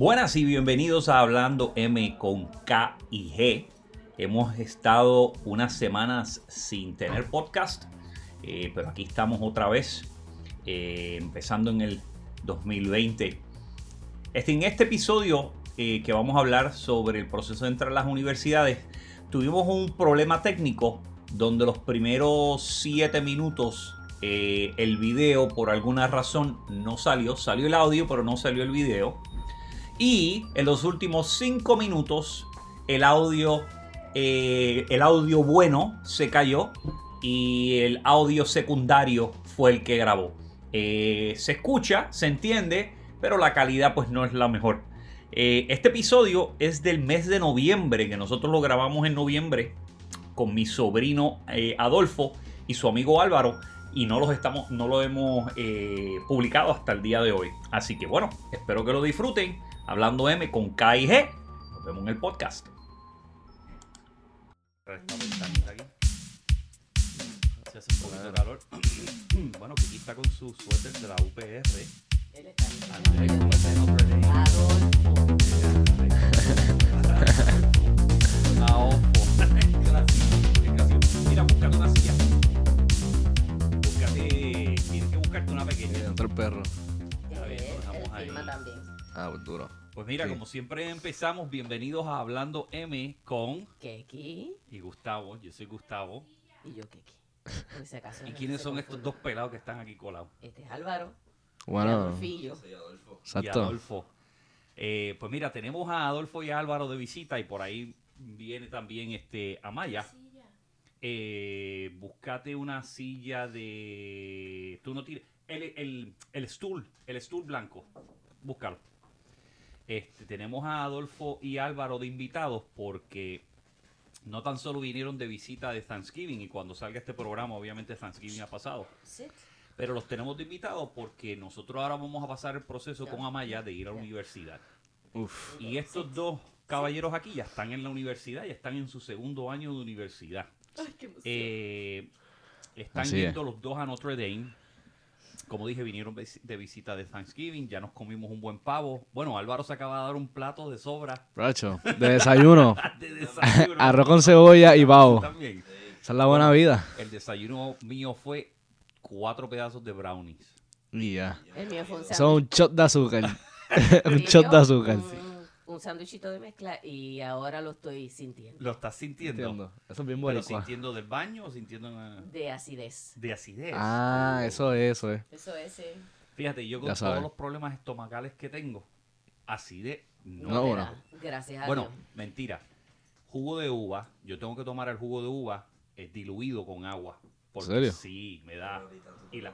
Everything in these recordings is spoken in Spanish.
Buenas y bienvenidos a Hablando M con K y G. Hemos estado unas semanas sin tener podcast, eh, pero aquí estamos otra vez, eh, empezando en el 2020. Este, en este episodio eh, que vamos a hablar sobre el proceso de entrar a las universidades, tuvimos un problema técnico donde los primeros 7 minutos el video por alguna razón no salió, salió el audio pero no salió el video. Y en los últimos 5 minutos el audio, eh, el audio bueno se cayó y el audio secundario fue el que grabó. Eh, se escucha, se entiende, pero la calidad pues no es la mejor. Eh, este episodio es del mes de noviembre, que nosotros lo grabamos en noviembre con mi sobrino Adolfo y su amigo Álvaro y no los estamos no lo hemos publicado hasta el día de hoy así que bueno espero que lo disfruten hablando M con K y G nos vemos en el podcast. Se hace un poquito de calor. bueno, Kiki está con su suéter de la UPR. Él está. Ah. Mira, búscate una silla. Búscate. Tienes que buscarte una pequeña. El perro. Está bien, lo dejamos ahí. firma también. Ah, pues duro. Pues mira, Sí. como siempre empezamos, bienvenidos a Hablando M con Keki y Gustavo. Yo soy Gustavo. y yo Keki. Por si acaso ¿Y no quiénes son estos dos pelados que están aquí colados? Este es Álvaro. y Bueno, Adolfillo. Y exacto. Adolfo. Eh, pues mira, tenemos a Adolfo y a Álvaro de visita y por ahí viene también este Amaya. Eh, búscate una silla de. Tú no tienes. El, el, el stool, el stool blanco. Búscalo. Este, tenemos a Adolfo y Álvaro de invitados porque no tan solo vinieron de visita de Thanksgiving y cuando salga este programa, obviamente Thanksgiving ha pasado. Pero los tenemos de invitados porque nosotros ahora vamos a pasar el proceso con Amaya de ir a la universidad. Uf. Y estos dos caballeros aquí ya están en la universidad, ya están en su segundo año de universidad. Ay, qué emoción. Eh, están Así es. yendo los dos a Notre Dame. Como dije, vinieron de visita de Thanksgiving, ya nos comimos un buen pavo. Bueno, Álvaro se acaba de dar un plato de sobra Racho, de desayuno. de desayuno. Arroz con cebolla y pavo. También. Esa es la buena vida. El desayuno mío fue cuatro pedazos de brownies. Y ya. el mío fue un shot de azúcar. un shot de azúcar. Un, un sándwichito de mezcla y ahora lo estoy sintiendo. ¿Lo estás sintiendo? Entiendo. Eso es bien ¿Pero bueno. sintiendo del baño o sintiendo una- De acidez. de acidez? Ah, eso es, eso es. Eso es. Fíjate, yo con Ya todos los problemas estomacales que tengo, acidez no. No, bueno. da. Gracias a bueno, Dios. mentira. Jugo de uva, yo tengo que tomar el jugo de uva eh, diluido con agua. Porque serio? Sí, me da. Y la,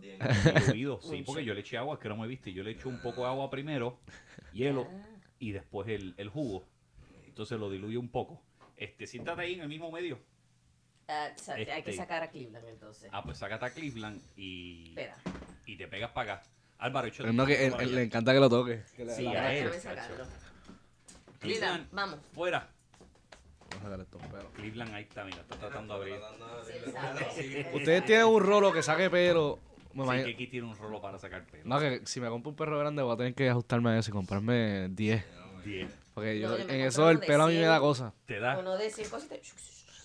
días. diluido, sí, porque yo le eché agua, es que no me viste. Yo le eché un poco de agua primero, hielo, Ah, y después el, el jugo. Entonces lo diluyo un poco. Este, siéntate ahí en el mismo medio. ah, Hay que Este. sacar a Cleveland entonces. Ah, pues sácate a Cleveland y, Espera. y te pegas para acá. Álvaro, Es no que él- él le encanta que lo toque. Que Sí, la- a él. Déjame sacarlo. Cleveland, vamos. fuera. Cleveland ahí está, mira, está tratando de abrir. Ustedes tienen un rolo que saque pelo. Sí, aquí tiene un rolo para sacar pelo. No, que si me compro un perro grande voy a tener que ajustarme a eso y comprarme 10. 10. Porque yo, en eso el pelo a mí me 100. da cosa. Te da. Uno de 100 cositas.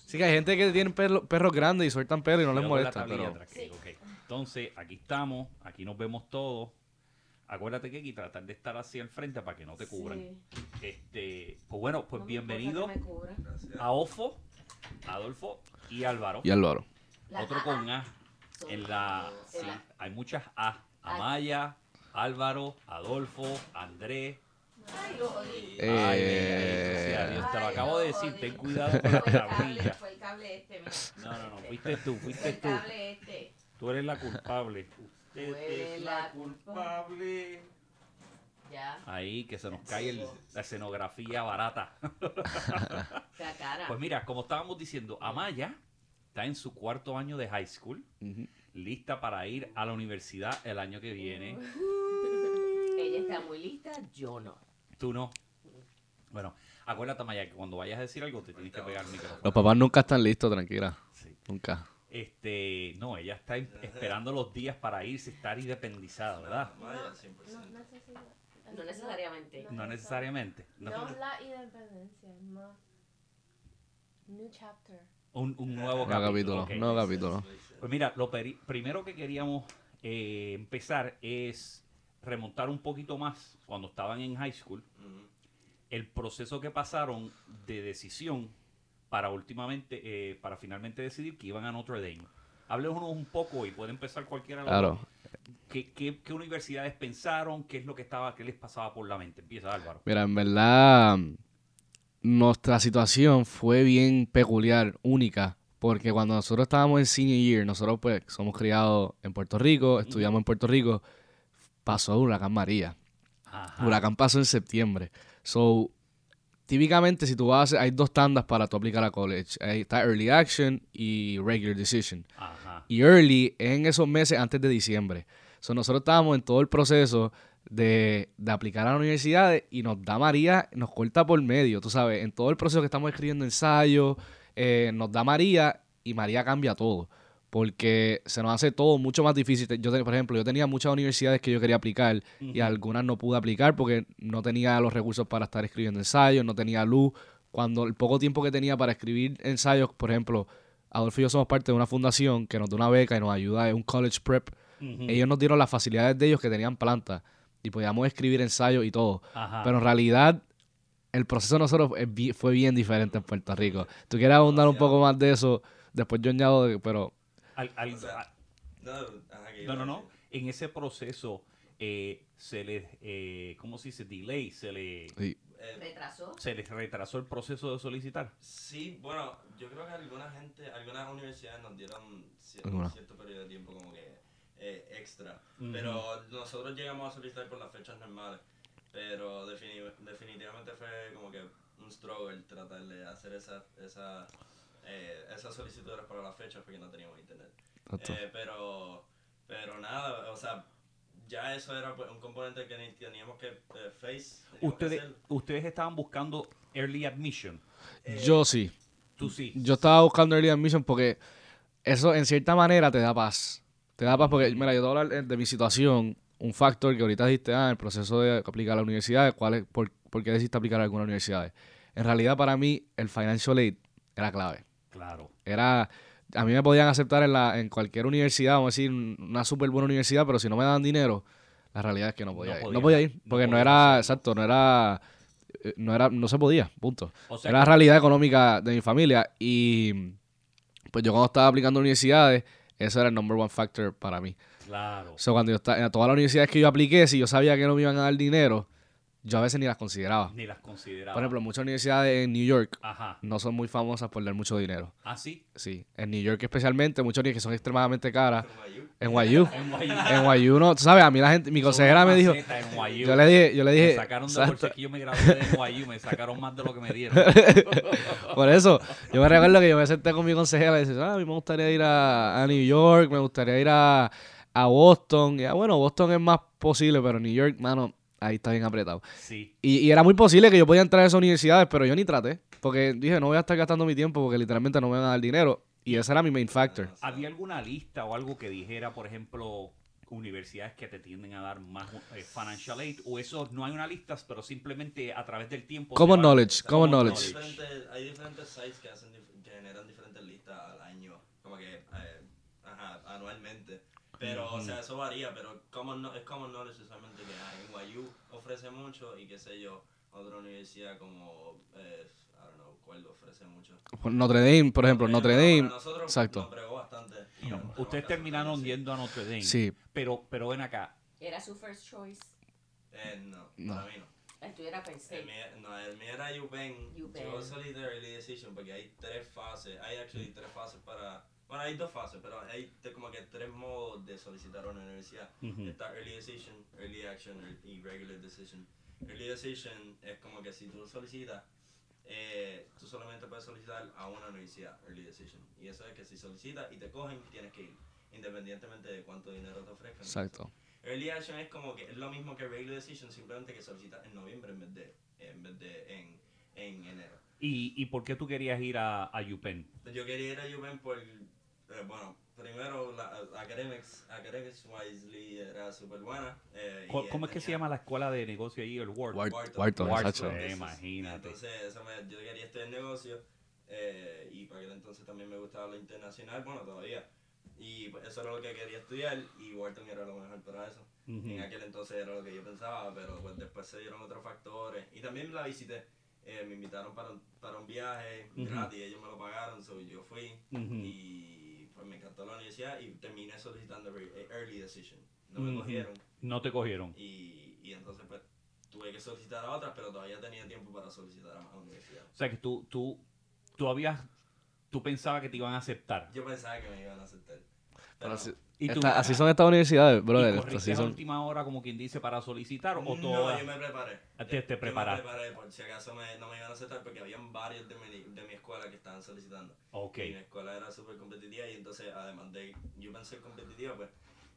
Sí que hay gente que tiene perros grandes y sueltan pelo y no les molesta, tablilla pero... ok. Entonces, aquí estamos, aquí nos vemos todos. Acuérdate que hay que tratar de estar así al frente para que no te cubran. Sí. Este, pues bueno, pues No bienvenido a Ofo, Adolfo y Álvaro. Y Álvaro. Otro con A. En la, en sí, la- hay muchas A. Amaya, Álvaro, Adolfo, Andrés. Ay, lo jodí. Ay, Dios, te lo acabo de decir, ten cuidado con la Fue el cable, tablilla. Fue el cable este. No, no, no, fuiste tú, Fue fuiste el tú. cable este. Tú eres la culpable. Usted Tú eres es la culpable. Ya, Ahí, que se nos cae el- la escenografía barata. la cara. Pues mira, como estábamos diciendo, Amaya está en su cuarto año de high school, lista para ir a la universidad el año que viene. Ella está muy lista, yo no. Tú no. Bueno, acuérdate, Amaya, que cuando vayas a decir algo te tienes que pegar el micrófono. Los papás nunca están listos, tranquila. Sí. Nunca. Este, no, ella está em- esperando los días para irse, estar independizada, ¿verdad? Vaya, 100%. No necesariamente. No necesariamente. No, No. es la independencia, es más. New chapter. Un, un nuevo Nuevo capítulo. capítulo, ok. nuevo capítulo. Pues mira, lo peri- primero que queríamos eh, empezar es remontar un poquito más cuando estaban en high school, el proceso que pasaron de decisión para últimamente, eh, para finalmente decidir que iban a Notre Dame. Háblenos un poco y puede empezar cualquiera. Claro. ¿Qué, qué, qué universidades pensaron? ¿Qué es lo que estaba, qué les pasaba por la mente? Empieza Álvaro. Mira, en verdad, nuestra situación fue bien peculiar, única, porque cuando nosotros estábamos en senior year, nosotros pues somos criados en Puerto Rico, estudiamos en Puerto Rico, pasó huracán María. Ajá. Huracán pasó en septiembre. So, típicamente si tú vas a hacer, hay dos tandas para tú aplicar a college. Ahí está Early Action y Regular Decision. Ajá. Y early es en esos meses antes de diciembre. So, nosotros estábamos en todo el proceso de, de aplicar a las universidades y nos da María, nos corta por medio, tú sabes, en todo el proceso que estamos escribiendo ensayos, eh, nos da María y María cambia todo. Porque se nos hace todo mucho más difícil. Yo, por ejemplo, yo tenía muchas universidades que yo quería aplicar y algunas no pude aplicar porque no tenía los recursos para estar escribiendo ensayos, no tenía luz. Cuando el poco tiempo que tenía para escribir ensayos, por ejemplo, Adolfo y yo somos parte de una fundación que nos da una beca y nos ayuda en un college prep. Ellos nos dieron las facilidades de ellos que tenían plantas y podíamos escribir ensayos y todo. Ajá. Pero en realidad el proceso de nosotros fue bien diferente en Puerto Rico. ¿Tú quieres abundar un poco más de eso? Después yo añado, de- pero Al- al- O sea, a- No, No, no. En ese proceso eh, se les, eh, ¿cómo se dice? Delay, se le, sí, Eh, Retrasó. se les retrasó el proceso de solicitar. sí, bueno, yo creo que alguna gente, algunas universidades nos dieron cier- Algunas. cierto periodo de tiempo como que eh, extra. Pero nosotros llegamos a solicitar por las fechas normales. Pero defini- definitivamente fue como que un struggle tratar de hacer esa, esa, eh, esas solicitudes para las fechas porque no teníamos internet. Eh, pero, pero nada, o sea, ya eso era pues, un componente que teníamos que eh, face. teníamos Ustedes, ustedes estaban buscando early admission. Eh, yo sí. Tú sí. Yo estaba buscando Early Admission porque eso en cierta manera te da paz. Te da paz porque, mira, yo te voy a hablar eh, de mi situación. Un factor que ahorita dijiste, ah, el proceso de aplicar a la universidad, ¿cuál es, por, ¿por qué decidiste aplicar a alguna universidad? En realidad, para mí, el financial aid era clave. Claro. Era, a mí me podían aceptar en, la, en cualquier universidad, vamos a decir, una súper buena universidad, pero si no me daban dinero, la realidad es que no podía No ir. podía, no podía ir, porque no, era, exacto, no era, eh, no era, no se podía, punto. O sea, era la realidad económica de mi familia y pues yo cuando estaba aplicando a universidades, ese era el number one factor para mí. claro. O sea, cuando yo estaba en todas las universidades que yo apliqué, si yo sabía que no me iban a dar dinero, yo a veces ni las consideraba. Ni las consideraba. Por ejemplo, muchas universidades en New York Ajá. no son muy famosas por dar mucho dinero. ¿Ah, sí? Sí, en New York especialmente, muchas universidades que son extremadamente caras. En NYU, En NYU. en NYU no, tú sabes, a mí la gente, mi consejera me dijo, yo le dije, yo le Me dije, sacaron de exacto, por que yo me gradué de NYU, me sacaron más de lo que me dieron. Por eso, yo me recuerdo que yo me senté con mi consejera y dice, ah, a mí me gustaría ir a, a New York, me gustaría ir a, a Boston. Y ah, bueno, Boston es más posible, pero New York, mano, ahí está bien apretado. Sí. Y, y era muy posible que yo podía entrar a esas universidades, pero yo ni traté. Porque dije, no voy a estar gastando mi tiempo porque literalmente no me van a dar dinero. Y ese era mi main factor. ¿Había alguna lista o algo que dijera, por ejemplo, universidades que te tienden a dar más eh, financial aid? ¿O eso no hay una lista, pero simplemente a través del tiempo? Common knowledge, common Common knowledge. Hay diferentes, hay diferentes sites que, hacen dif- que generan diferentes listas al año, como que eh, ajá, anualmente. Pero, o sea, eso varía, pero common no- es common knowledge usualmente que ah, NYU ofrece mucho y qué sé yo, otra universidad como, eh, I don't know, cuál ofrece mucho. Notre Dame, por ejemplo, Notre pero Dame. para nosotros exacto. nos bastante. No, ustedes terminaron yendo a Notre Dame. Sí, Pero, pero ven acá. Era su first choice. Eh, no, No. para mí no. El tuyo era pensé. El mío, no, el mío era UPenn. UPenn. Yo salí de Early Decision porque hay tres fases. Hay actually tres fases para. Bueno, hay dos fases, pero hay como que tres modos de solicitar una universidad. Está Early Decision, Early Action y Regular Decision. Early Decision es como que si tú solicitas, eh, tú solamente puedes solicitar a una universidad, Early Decision. Y eso es que si solicitas y te cogen, tienes que ir, independientemente de cuánto dinero te ofrezcan. exacto. Early Action es como que es lo mismo que Regular Decision, simplemente que solicitas en noviembre en vez de, en, vez de en, en enero. ¿Y, ¿Y por qué tú querías ir a, a UPenn? Yo quería ir a UPenn por, eh, bueno, primero, la, academics, academics wisely era súper buena. eh, Co- ¿Cómo es que se llama la escuela de negocio ahí? El Ward. Wharton, Wharton. Wharton, Wharton, eh, imagínate. Entonces, eso me- yo quería estudiar negocio eh, y para aquel entonces también me gustaba lo internacional, bueno, todavía. Y pues, eso era lo que quería estudiar y Wharton era lo mejor para eso. Ujú. En aquel entonces era lo que yo pensaba, pero pues después se dieron otros factores. Y también la visité. eh, me invitaron para un, para un viaje Ujú. gratis, ellos me lo pagaron, so yo fui Ujú. y pues me encantó la universidad y terminé solicitando early decision. No me cogieron No te cogieron. y, y entonces pues tuve que solicitar a otras, pero todavía tenía tiempo para solicitar a más universidades. O sea que tú, tú, tú habías, tú pensabas que te iban a aceptar. Yo pensaba que me iban a aceptar. Pero ¿Y tú- esta- así son estas universidades, ¿Y brother. corriste Así a son. última hora como quien dice para solicitar o no, todas? yo me preparé. Ah, te- te Yo preparaste. me preparé por si acaso me- no me iban a aceptar porque habían varios de mi, de mi escuela que estaban solicitando. Ok. Y mi escuela era súper competitiva y entonces además de yo pensé competitiva, pues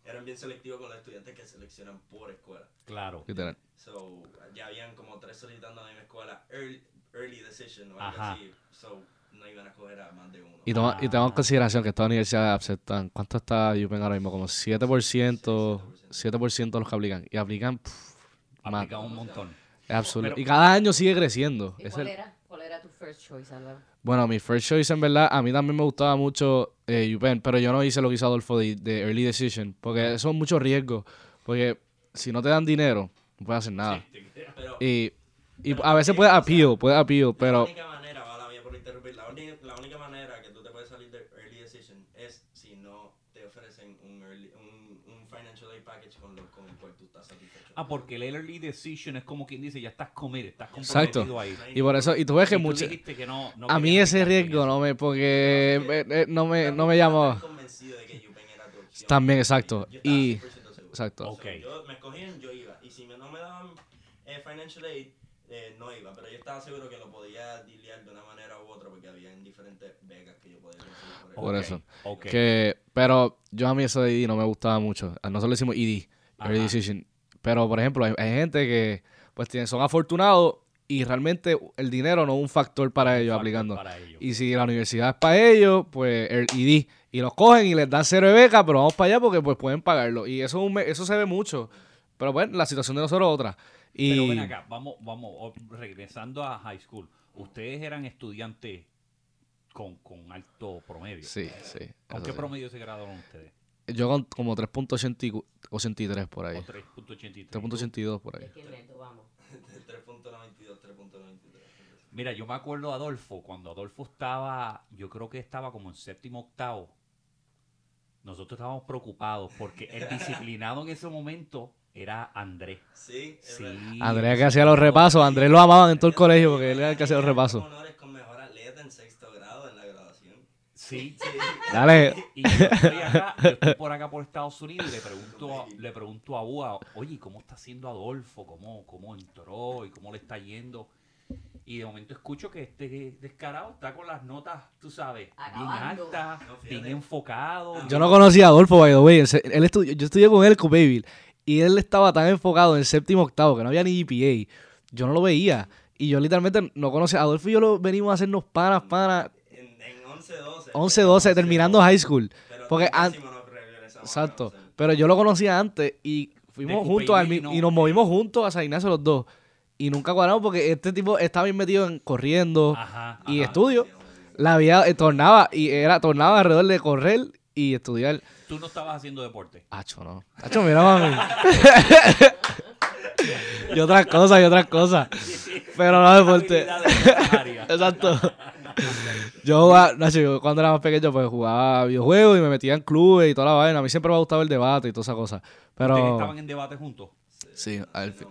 eran bien selectivos con los estudiantes que seleccionan por escuela. Claro. Literal. So, ya habían como tres solicitando a mi escuela early, early decision o algo Ajá. así. So, no iban a coger a más de uno. Y, toma, y tengamos en Ah. consideración que estas universidades aceptan. ¿Cuánto está UPenn ahora mismo? Como 7%, 7% de los que aplican. Y aplican. pff, más. Aplica un montón. Es absurdo. Pero- y cada año sigue creciendo. ¿Y Es cuál el- era? ¿Cuál era tu first choice, Álvaro? Bueno, mi first choice en verdad, a mí también me gustaba mucho eh, UPenn, pero yo no hice lo que hizo Adolfo de, de Early Decision, porque eso es mucho riesgo. Porque si no te dan dinero, no puedes hacer nada. Pero, Y, y Pero a veces puedes o sea, appeal, puedes appeal, la pero única manera, va la mía por interrumpir, la única, la única manera que tú te puedes salir de early decision es si no te ofrecen un, early, un, un financial aid package con, lo, con el cual tú estás satisfecho. Ah, porque el early decision es como quien dice, ya estás committed, estás Exacto. comprometido ahí. y por eso, y tú ves que muchas... dijiste que no, no A mí ese riesgo no me, porque eh, eh, no me, no me llamó. estaba tan convencido de que UPenn era tu opción. También, exacto. Yo estaba Y- 100% seguro. Exacto. So, yo me escogían, yo iba. Y si me- no me daban eh, financial aid, eh, no iba. Pero yo estaba seguro que lo podía dilear de una manera u otra porque había diferentes becas que yo podía conseguir por, Por él. Eso. ok. Que, pero yo a mí eso de ID no me gustaba mucho. A Nosotros le decimos ID, Early Ajá. Decision. Pero, por ejemplo, hay, hay gente que pues tienen, son afortunados y realmente el dinero no es un factor para ellos Factor aplicando. para ellos. Y si la universidad es para ellos, pues el ID. Y los cogen y les dan cero de beca, pero vamos para allá porque pues pueden pagarlo. Y eso, eso se ve mucho. Pero bueno, la situación de nosotros es otra. Y Pero ven acá, vamos, vamos, regresando a high school. Ustedes eran estudiantes con, con alto promedio. Sí, sí. ¿Con qué sí. promedio se graduaron ustedes? Yo con como 3.83 por ahí. O 3.83. 3.82 por ahí. ¿De qué método vamos? 3.92, 3.93. Mira, yo me acuerdo Adolfo, cuando Adolfo estaba, yo creo que estaba como en séptimo octavo, nosotros estábamos preocupados porque el disciplinado en ese momento era Andrés. Sí, Sí. Andrés que hacía los repasos. Andrés lo amaban en todo el colegio porque él era el que hacía los repasos. con en sexto grado en la graduación. Sí. Sí. Dale. Y yo estoy, acá, yo estoy por acá por Estados Unidos y le pregunto, a- le pregunto a Ua, oye, ¿cómo está haciendo Adolfo? ¿Cómo, ¿Cómo entró? ¿Y cómo le está yendo? Y de momento escucho que este descarado está con las notas, tú sabes, bien altas, No, bien enfocado. Yo no conocía a Adolfo, by the way. Él, se- él estu- yo estudié con él, con Baby. Y él estaba tan enfocado en el séptimo octavo que no había ni GPA. Yo no lo veía. Y yo literalmente no conocía. Adolfo y yo lo venimos a hacernos panas, panas. En, en 11, 12. 11, 12, terminando high school. Pero Porque en an- décimo nos regresamos a Exacto. 11. Pero yo lo conocía antes y fuimos juntos al no. y nos movimos juntos a San Ignacio los dos. Y nunca cuadramos porque este tipo estaba bien metido en corriendo Ajá. y ajá. estudio. La vida eh, tornaba y era tornaba alrededor de correr y estudiar. Tú no estabas haciendo deporte. Hacho, no. Hacho, mira, mami. y otras cosas, y otras cosas. Pero no deporte. Exacto. Yo jugaba, yo cuando era más pequeño, pues jugaba videojuegos y me metía en clubes y toda la vaina. A mí siempre me ha gustado el debate y todas esas cosas. ¿Ustedes Pero. estaban en debate juntos? Sí, al fin.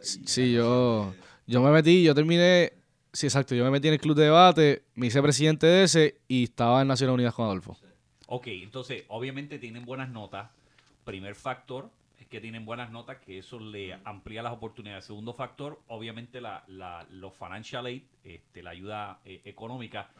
Sí, yo, yo me metí, yo terminé. Sí, exacto. Yo me metí en el club de debate, me hice presidente de ese y estaba en Naciones Unidas con Adolfo. Ok, entonces, obviamente tienen buenas notas. Primer factor que tienen buenas notas, que eso le amplía las oportunidades. Segundo factor, obviamente, la, la, los financial aid, este, la ayuda eh, económica,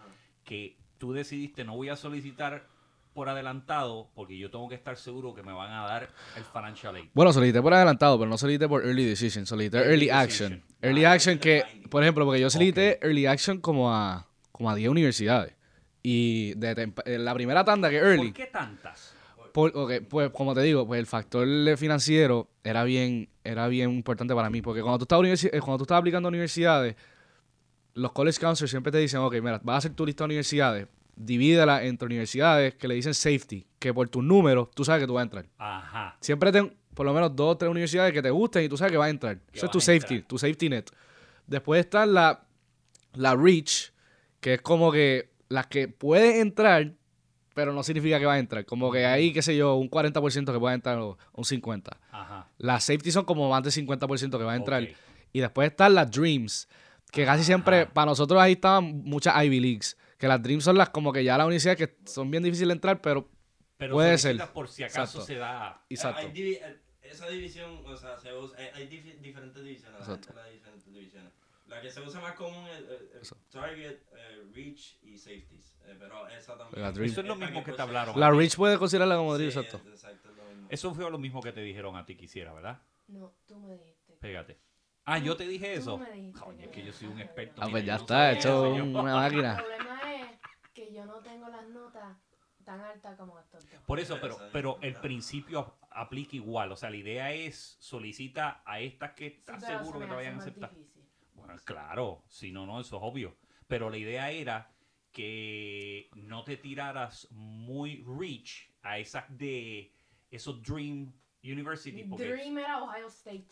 que tú decidiste, no voy a solicitar por adelantado, porque yo tengo que estar seguro que me van a dar el financial aid. Bueno, solicité por adelantado, pero no solicité por early decision, solicité Early early, decision. action. Early Ah, action que, binding. por ejemplo, porque yo solicité early action como a, como a 10 universidades. Y de temp- en la primera tanda, que early, ¿Por qué tantas? Por- pues como te digo, pues el factor financiero era bien, era bien importante para mí. Porque cuando tú estás, eh, cuando tú estás aplicando a universidades, los college counselors siempre te dicen, ok, mira, vas a hacer tu lista de universidades, divídela entre universidades que le dicen safety, que por tus números tú sabes que tú vas a entrar. Ajá. Siempre ten por lo menos dos o tres universidades que te gusten y tú sabes que vas a entrar. Que Eso es tu safety, entrar. tu safety net. Después está la, la reach, que es como que las que puedes entrar, pero no significa que vas a entrar. Como que hay, qué sé yo, un 40% que puede entrar o un 50%. Ajá. Las safety son como más de 50% que va a entrar. Y después están las dreams, que casi siempre, Ajá. para nosotros ahí estaban muchas Ivy Leagues. Que las dreams son las como que ya las universidades que son bien difíciles de entrar, pero Pero Puede ser. por si acaso Exacto. se da. exacto. Hay divi- eh, esa división, o sea, se usa, hay, hay diferentes divisiones. La Exacto. gente la diferentes divisiones. La que se usa más común es eh, eh, Target, eh, Reach y Safeties. Eh, pero esa también. La Dream. Eso es lo mismo que te hablaron. la reach puede considerarla como dream, Sí, exacto. es- exacto, es lo mismo. Eso fue lo mismo que te dijeron a ti que hiciera, ¿verdad? No, tú me dijiste. Pégate. Ah, yo te dije Tú eso. me dijiste Coño, es que yo soy un experto. Ah, pues ya está, hecho una El máquina. problema es que yo no tengo las notas tan altas como estos dos. Por eso, pero, pero el principio ap- aplica igual. O sea, la idea es solicita a estas que estás seguro se que te vayan a aceptar. difícil. Bueno, claro, si no, no, eso es obvio. Pero la idea era que no te tiraras muy rich a esas de esos Dream University. Porque Dream era Ohio State.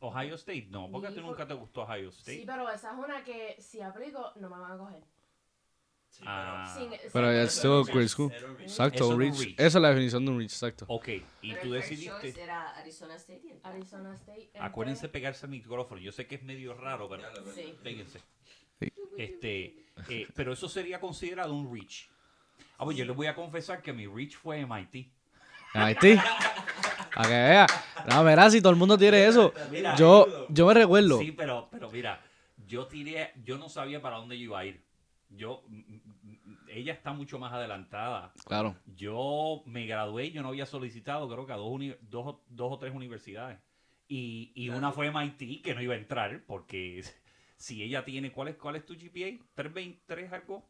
Ohio State, no, porque a ti Sí, nunca te gustó Ohio Sí, State. pero esa es una que si aplico no me van a coger. Sí, Ah. Sin- Pero sin- es still grade school. Exacto, Eso un reach. Esa es la definición de un reach, exacto. Ok, y Pero tú decidiste. era Arizona State. Arizona State. Acuérdense pegarse al micrófono. Yo sé que es medio raro, pero. Sí. péguense. Sí. Este, eh, pero eso sería considerado un reach. Ah, pues yo les voy a confesar que mi reach fue MIT. Haití. A que vea. No, verás, si todo el mundo tiene eso. Mira, Yo, yo me recuerdo. Sí, pero, pero mira, yo tiré, yo no sabía para dónde yo iba a ir. Yo, ella está mucho más adelantada. Claro. Yo me gradué, yo no había solicitado, creo que a dos, uni- dos, o- dos o tres universidades. Y, y una fue MIT, que no iba a entrar, porque si ella tiene, ¿cuál es, cuál es tu GPA? ¿323 algo?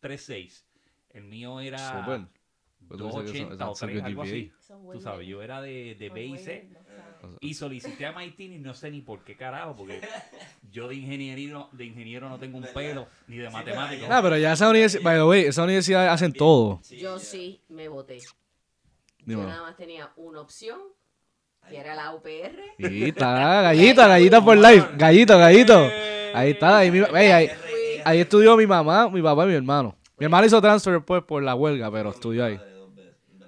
Tres, seis. 3.6. El mío era eso- 2.80 o that's a 3, good algo así. Tú sabes, yo era de, de B y C. Y solicité a MIT y no sé ni por qué carajo, porque yo de ingeniero, de ingeniero no tengo un pelo, ni de matemático. No, pero ya esa universidad, by the way, esas universidades hacen todo. Yo sí me voté. Yo nada más tenía una opción, que era la UPR. Ahí está, gallita, gallita por life. Gallito, gallito. Ahí está, ahí, mi- ey, ahí, estudió mi mamá, mi papá y mi hermano. Mi hermano hizo transfer después por la huelga, pero estudió ahí.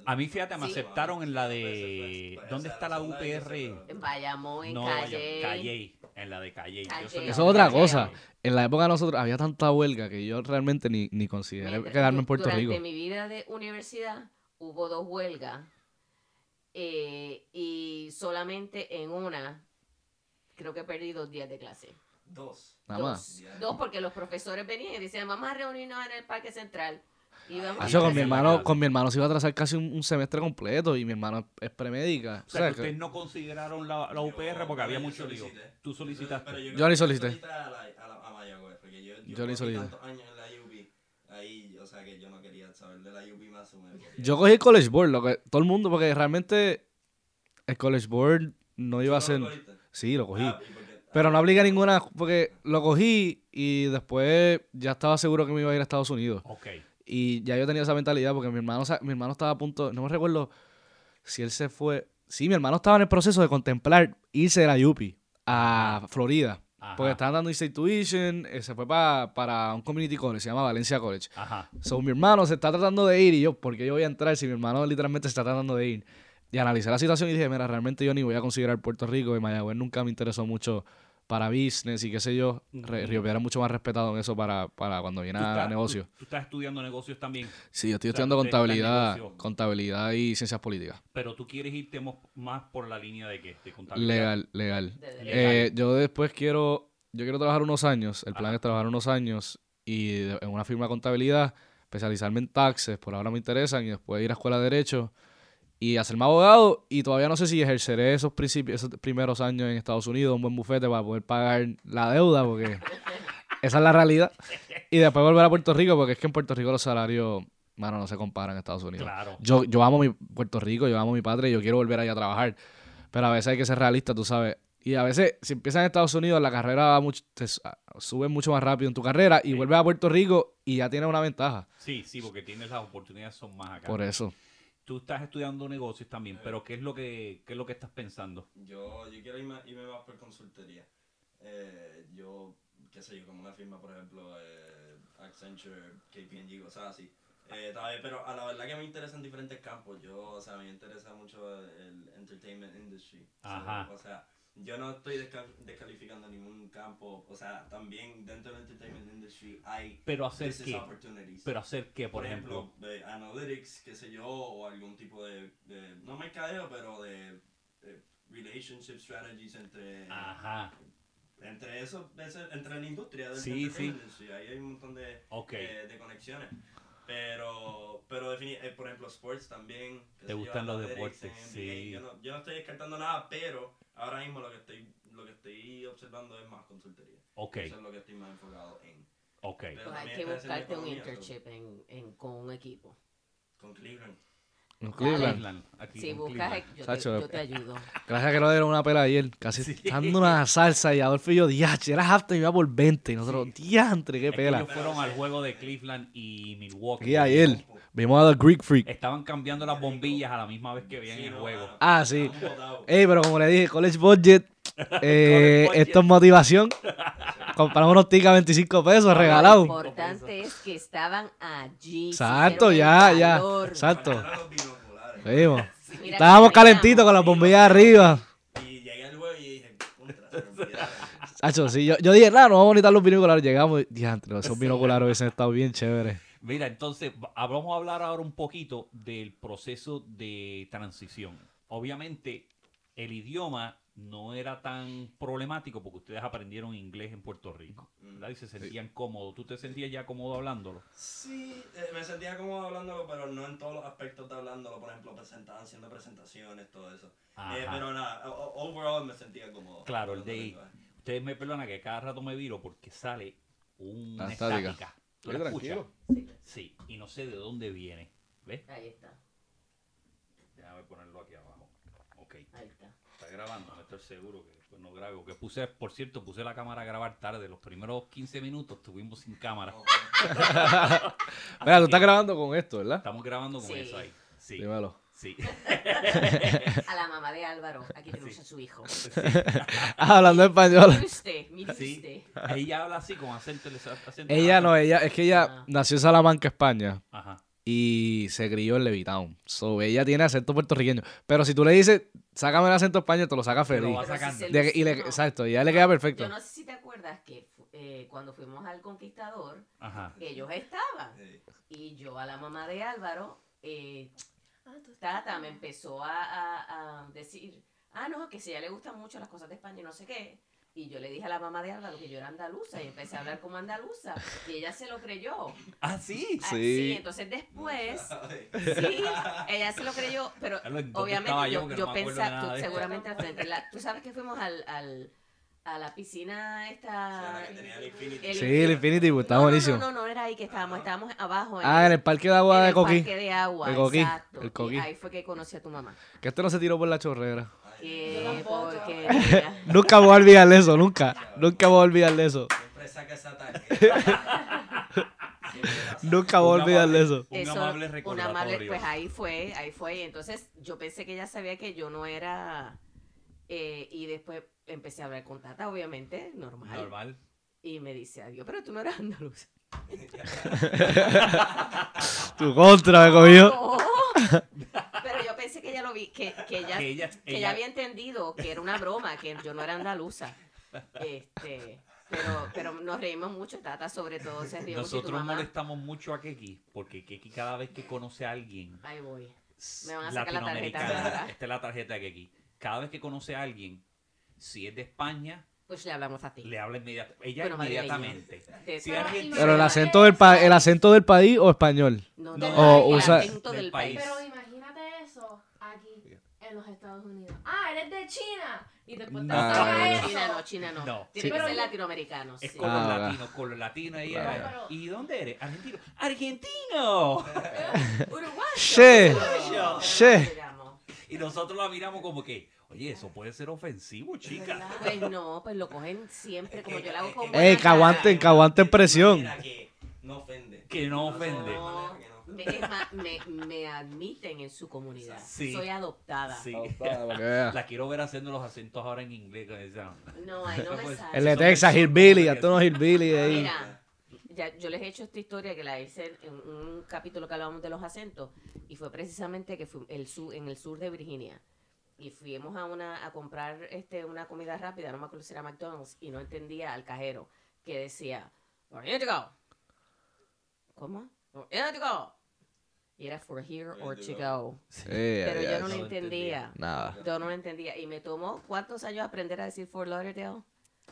A mí, fíjate, me Sí. aceptaron en la de... ¿Dónde está la UPR? En Bayamón, en No, Calle. Calle. En la de Calle. Yo Calle. soy- Eso es otra Calle. cosa. En la época de nosotros había tanta huelga que yo realmente ni, ni consideré Mientras- quedarme en Puerto durante Rico. mi vida de universidad hubo dos huelgas eh, y solamente en una creo que perdí dos días de clase. Dos. Nada más. Dos, dos porque los profesores venían y decían vamos a reunirnos en el Parque Central. Y vamos Ah, a con mi hermano, con mi hermano se iba a atrasar casi un, un semestre completo y mi hermano es premédica. O sea, que que- ustedes no consideraron la, la UPR porque había yo mucho lío. solicité. Tú solicitaste. Pero Yo ni solicité. A, la, a, la, a yo, yo, Yo ni solicité. tantos años en la UB, que yo no quería saber de la UB más o menos. Yo cogí el College Board, lo que todo el mundo, porque realmente el College Board no iba a ser. Sí, lo cogí. Ah. Pero no aplica ninguna, porque lo cogí y después ya estaba seguro que me iba a ir a Estados Unidos. Ok. Y ya yo tenía esa mentalidad porque mi hermano, mi hermano estaba a punto, no me recuerdo si él se fue. Sí, mi hermano estaba en el proceso de contemplar irse de la UPI a Florida. Ajá. Porque estaban dando State Tuition, eh, se fue pa- para un community college, se llama Valencia College. Ajá. So, mi hermano se está tratando de ir y yo, ¿por qué yo voy a entrar si mi hermano literalmente se está tratando de ir? Y analicé la situación y dije, mira, realmente yo ni voy a considerar Puerto Rico y Mayagüez nunca me interesó mucho para business y qué sé yo. Río Piedra es mucho más respetado en eso para, para cuando viene ¿Tú a negocios. Tú, tú estás estudiando negocios también, Sí, yo estoy o sea, estudiando contabilidad, contabilidad y ciencias políticas. pero tú quieres irte más por la línea de qué? De contabilidad. Legal, legal. De derecho. Legal. Eh, yo después quiero, yo quiero trabajar unos años, el plan Ajá. es trabajar unos años y en una firma de contabilidad, especializarme en taxes, por ahora me interesan, y después ir a escuela de derecho y hacerme abogado y todavía no sé si ejerceré esos principios, esos primeros años en Estados Unidos, un buen bufete para poder pagar la deuda, porque esa es la realidad. Y después volver a Puerto Rico, porque es que en Puerto Rico los salarios, mano, no se comparan en Estados Unidos. Claro. Yo, yo amo mi Puerto Rico, yo amo mi patria y yo quiero volver allá a trabajar. Pero a veces hay que ser realista, tú sabes. Y a veces, si empiezas en Estados Unidos, la carrera va mucho, te su- sube mucho más rápido en tu carrera y vuelves a Puerto Rico y ya tienes una ventaja. Sí, sí, porque tienes las oportunidades son más acá. Por eso. Tú estás estudiando negocios también, pero ¿qué es lo que, qué es lo que estás pensando? Yo, yo quiero irme, irme más por consultoría. Eh, yo, qué sé yo, como una firma, por ejemplo, eh, Accenture, KPMG, cosas así. Eh, pero a la verdad que me interesa en diferentes campos. Yo, o sea, me interesa mucho el entertainment industry. Ajá. o sea, yo no estoy desca- descalificando ningún campo. O sea, también dentro del entertainment industry hay Pero hacer qué? opportunities. Pero hacer qué, por, ejemplo. de analytics, qué sé yo, o algún tipo de, de no mercadeo, pero de, de relationship strategies entre, Ajá. entre eso, entre la industria del Sí, entertainment sí. industry. Ahí hay un montón de, de, de conexiones. Pero, pero eh, por ejemplo, sports también. Te yo, gustan los deportes, sí. Yo no, yo no estoy descartando nada, pero ahora mismo lo que estoy, lo que estoy observando es más consultoría. Ok, Eso es lo que estoy más enfocado en. ok. Pero Pues hay que buscarte un internship en, en- con un equipo. Con Cleveland. En. Cleveland. Cleveland, aquí Si con buscas, Cleveland. yo te, yo te ayudo. Gracias a que no dieron una pela ayer. Casi Sí. dando una salsa y Adolfo y yo, diache, era halftime y iba por 20. Y nosotros, diantre, qué Es pela. ellos fueron al juego de Cleveland y Milwaukee. Y ayer vimos a The Greek Freak. Estaban cambiando las bombillas a la misma vez que veían Sí, el juego. Ah, sí. Ey, pero como le dije, college budget, eh, esto es motivación. Compramos unos tickets a 25 pesos Lo regalados. importante es que estaban allí. Exacto, ya, ya. Exacto. Los. Vimos. Estábamos calentitos con las bombillas arriba. Y llegué al juego y dije, contra. Hacho, sí, yo, yo dije, nada, no vamos a necesitar los binoculares. Llegamos y, diantre, esos binoculares hubiesen estado bien chéveres. Mira, entonces va- vamos a hablar ahora un poquito del proceso de transición. Obviamente, el idioma no era tan problemático porque ustedes aprendieron inglés en Puerto Rico, ¿verdad? Y se sentían cómodos. ¿Tú te sentías ya cómodo hablándolo? Sí, eh, me sentía cómodo hablándolo, pero no en todos los aspectos de hablándolo. Por ejemplo, presentaban, haciendo presentaciones, todo eso. Ajá. Eh, pero nada, overall me sentía cómodo. Claro, el de. Ustedes me perdonan que cada rato me viro porque sale una estática. estática. ¿Tú la tranquilo. escuchas? Sí, y no sé de dónde viene. ¿Ves? Ahí está, Déjame ponerlo aquí abajo. Ok. ahí está. Está grabando, no estoy seguro que después no grabe. Porque puse, por cierto, puse la cámara a grabar tarde. Los primeros 15 minutos estuvimos sin cámara. Mira, tú estás grabando con esto, ¿verdad? Estamos grabando con Sí. eso ahí. Sí. Dímelo. Sí. A la mamá de Álvaro, aquí tenemos a su hijo. Ah, hablando español. Mire usted, mire Sí. usted. Ella habla así con acento. acento Ella no, ella, es que ella Ah. nació en Salamanca, España. Ajá. y se crió en Levitown. So, ella tiene acento puertorriqueño. Pero si tú le dices, sácame el acento español, te lo saca feliz. lo- De- y le- exacto, y a ella le queda perfecto. Yo no sé si te acuerdas que eh, cuando fuimos al Conquistador, Ajá. ellos estaban. Sí. Y yo a la mamá de Álvaro, eh, Ah, tú Tata me empezó a, a- a decir, ah, no, que si a ella le gustan mucho las cosas de España y no sé qué. Y yo le dije a la mamá de Álvaro que yo era andaluza y empecé a hablar como andaluza. Y ella se lo creyó. Ah, sí. Ah, Sí. entonces después, sí, ella se lo creyó, pero Carlos, ¿en dónde obviamente yo, yo? No yo pensaba, tú seguramente al frente, la- tú sabes que fuimos al, al, a la piscina Sí, esta... la que tenía el Infinity. el- Sí, el Infinity, pues, está no, buenísimo. No, no, no, no era ahí que estábamos, estábamos abajo. Ah, en el parque de agua en de el Coquí. parque de agua, Coquí, exacto. el Y ahí fue que conocí a tu mamá. Que este no se tiró por la chorrera. Porque Nunca voy a olvidar eso, nunca. Nunca voy a olvidar eso. Siempre saca esa tarjeta. Nunca voy a Un olvidar de amable- eso. Un amable un recordatorio. amable, pues ahí fue, ahí fue. Y entonces yo pensé que ella sabía que yo no era. Eh, y después empecé a hablar con Tata, obviamente, normal. Normal. Y me dice, adiós, pero tú no eres andaluz. Tu contra me cogió. No. Pero yo pensé que ella lo vi, que, que ella, Que ella- que ella ella- había entendido que era una broma, que yo no era andaluza. Este, pero, pero nos reímos mucho, Tata sobre todo se rió Nosotros mamá. molestamos mucho a Keki porque Keki cada vez que conoce a alguien Ahí voy. Me van a sacar la tarjeta esta es la tarjeta de Keki, cada vez que conoce a alguien, si es de España, Pues le hablamos a ti. le habla inmediatamente. Ella Bueno, inmediatamente. Si Pero el acento del, pa- el acento del país o español. No, No, del o país, el acento del del país. país. Pero imagínate eso aquí. en los Estados Unidos. Ah, eres de China. Y después te No, saca no, no. eso. China no, China no. No. Tiene Sí. que ser Pero- latinoamericano. Es sí. con Ah, los va. latinos, con los latinos ahí. Claro. eh, ¿Y dónde eres? Argentino. ¡Argentino! Uruguayo. Che, Uruguayo. che. Y nosotros la miramos como que, oye, eso puede ser ofensivo, chica. Pues no, pues lo cogen siempre como yo le hago con Ey, que aguanten, que aguanten presión. Mira que no ofende. Que no ofende. de No, me, es más, me, me admiten en su comunidad. Sí. Soy adoptada. Sí. Vea. La quiero ver haciendo los acentos ahora en inglés. No, ahí no me Pues, sale. El de Texas, Hillbilly, a todos los Hillbilly ahí. Mira, ya, yo les he hecho esta historia que la hice en un capítulo que hablábamos de los acentos y fue precisamente que fue el sur, en el sur de Virginia y fuimos a una a comprar este una comida rápida, no me acuerdo si era McDonald's y no entendía al cajero que decía "For here to go". ¿Cómo? "For here to go". Y era for here or to go. Pero yo no lo entendía. entendía. Nada. Yo no lo entendía. Y me tomó cuántos años aprender a decir Fort Lauderdale.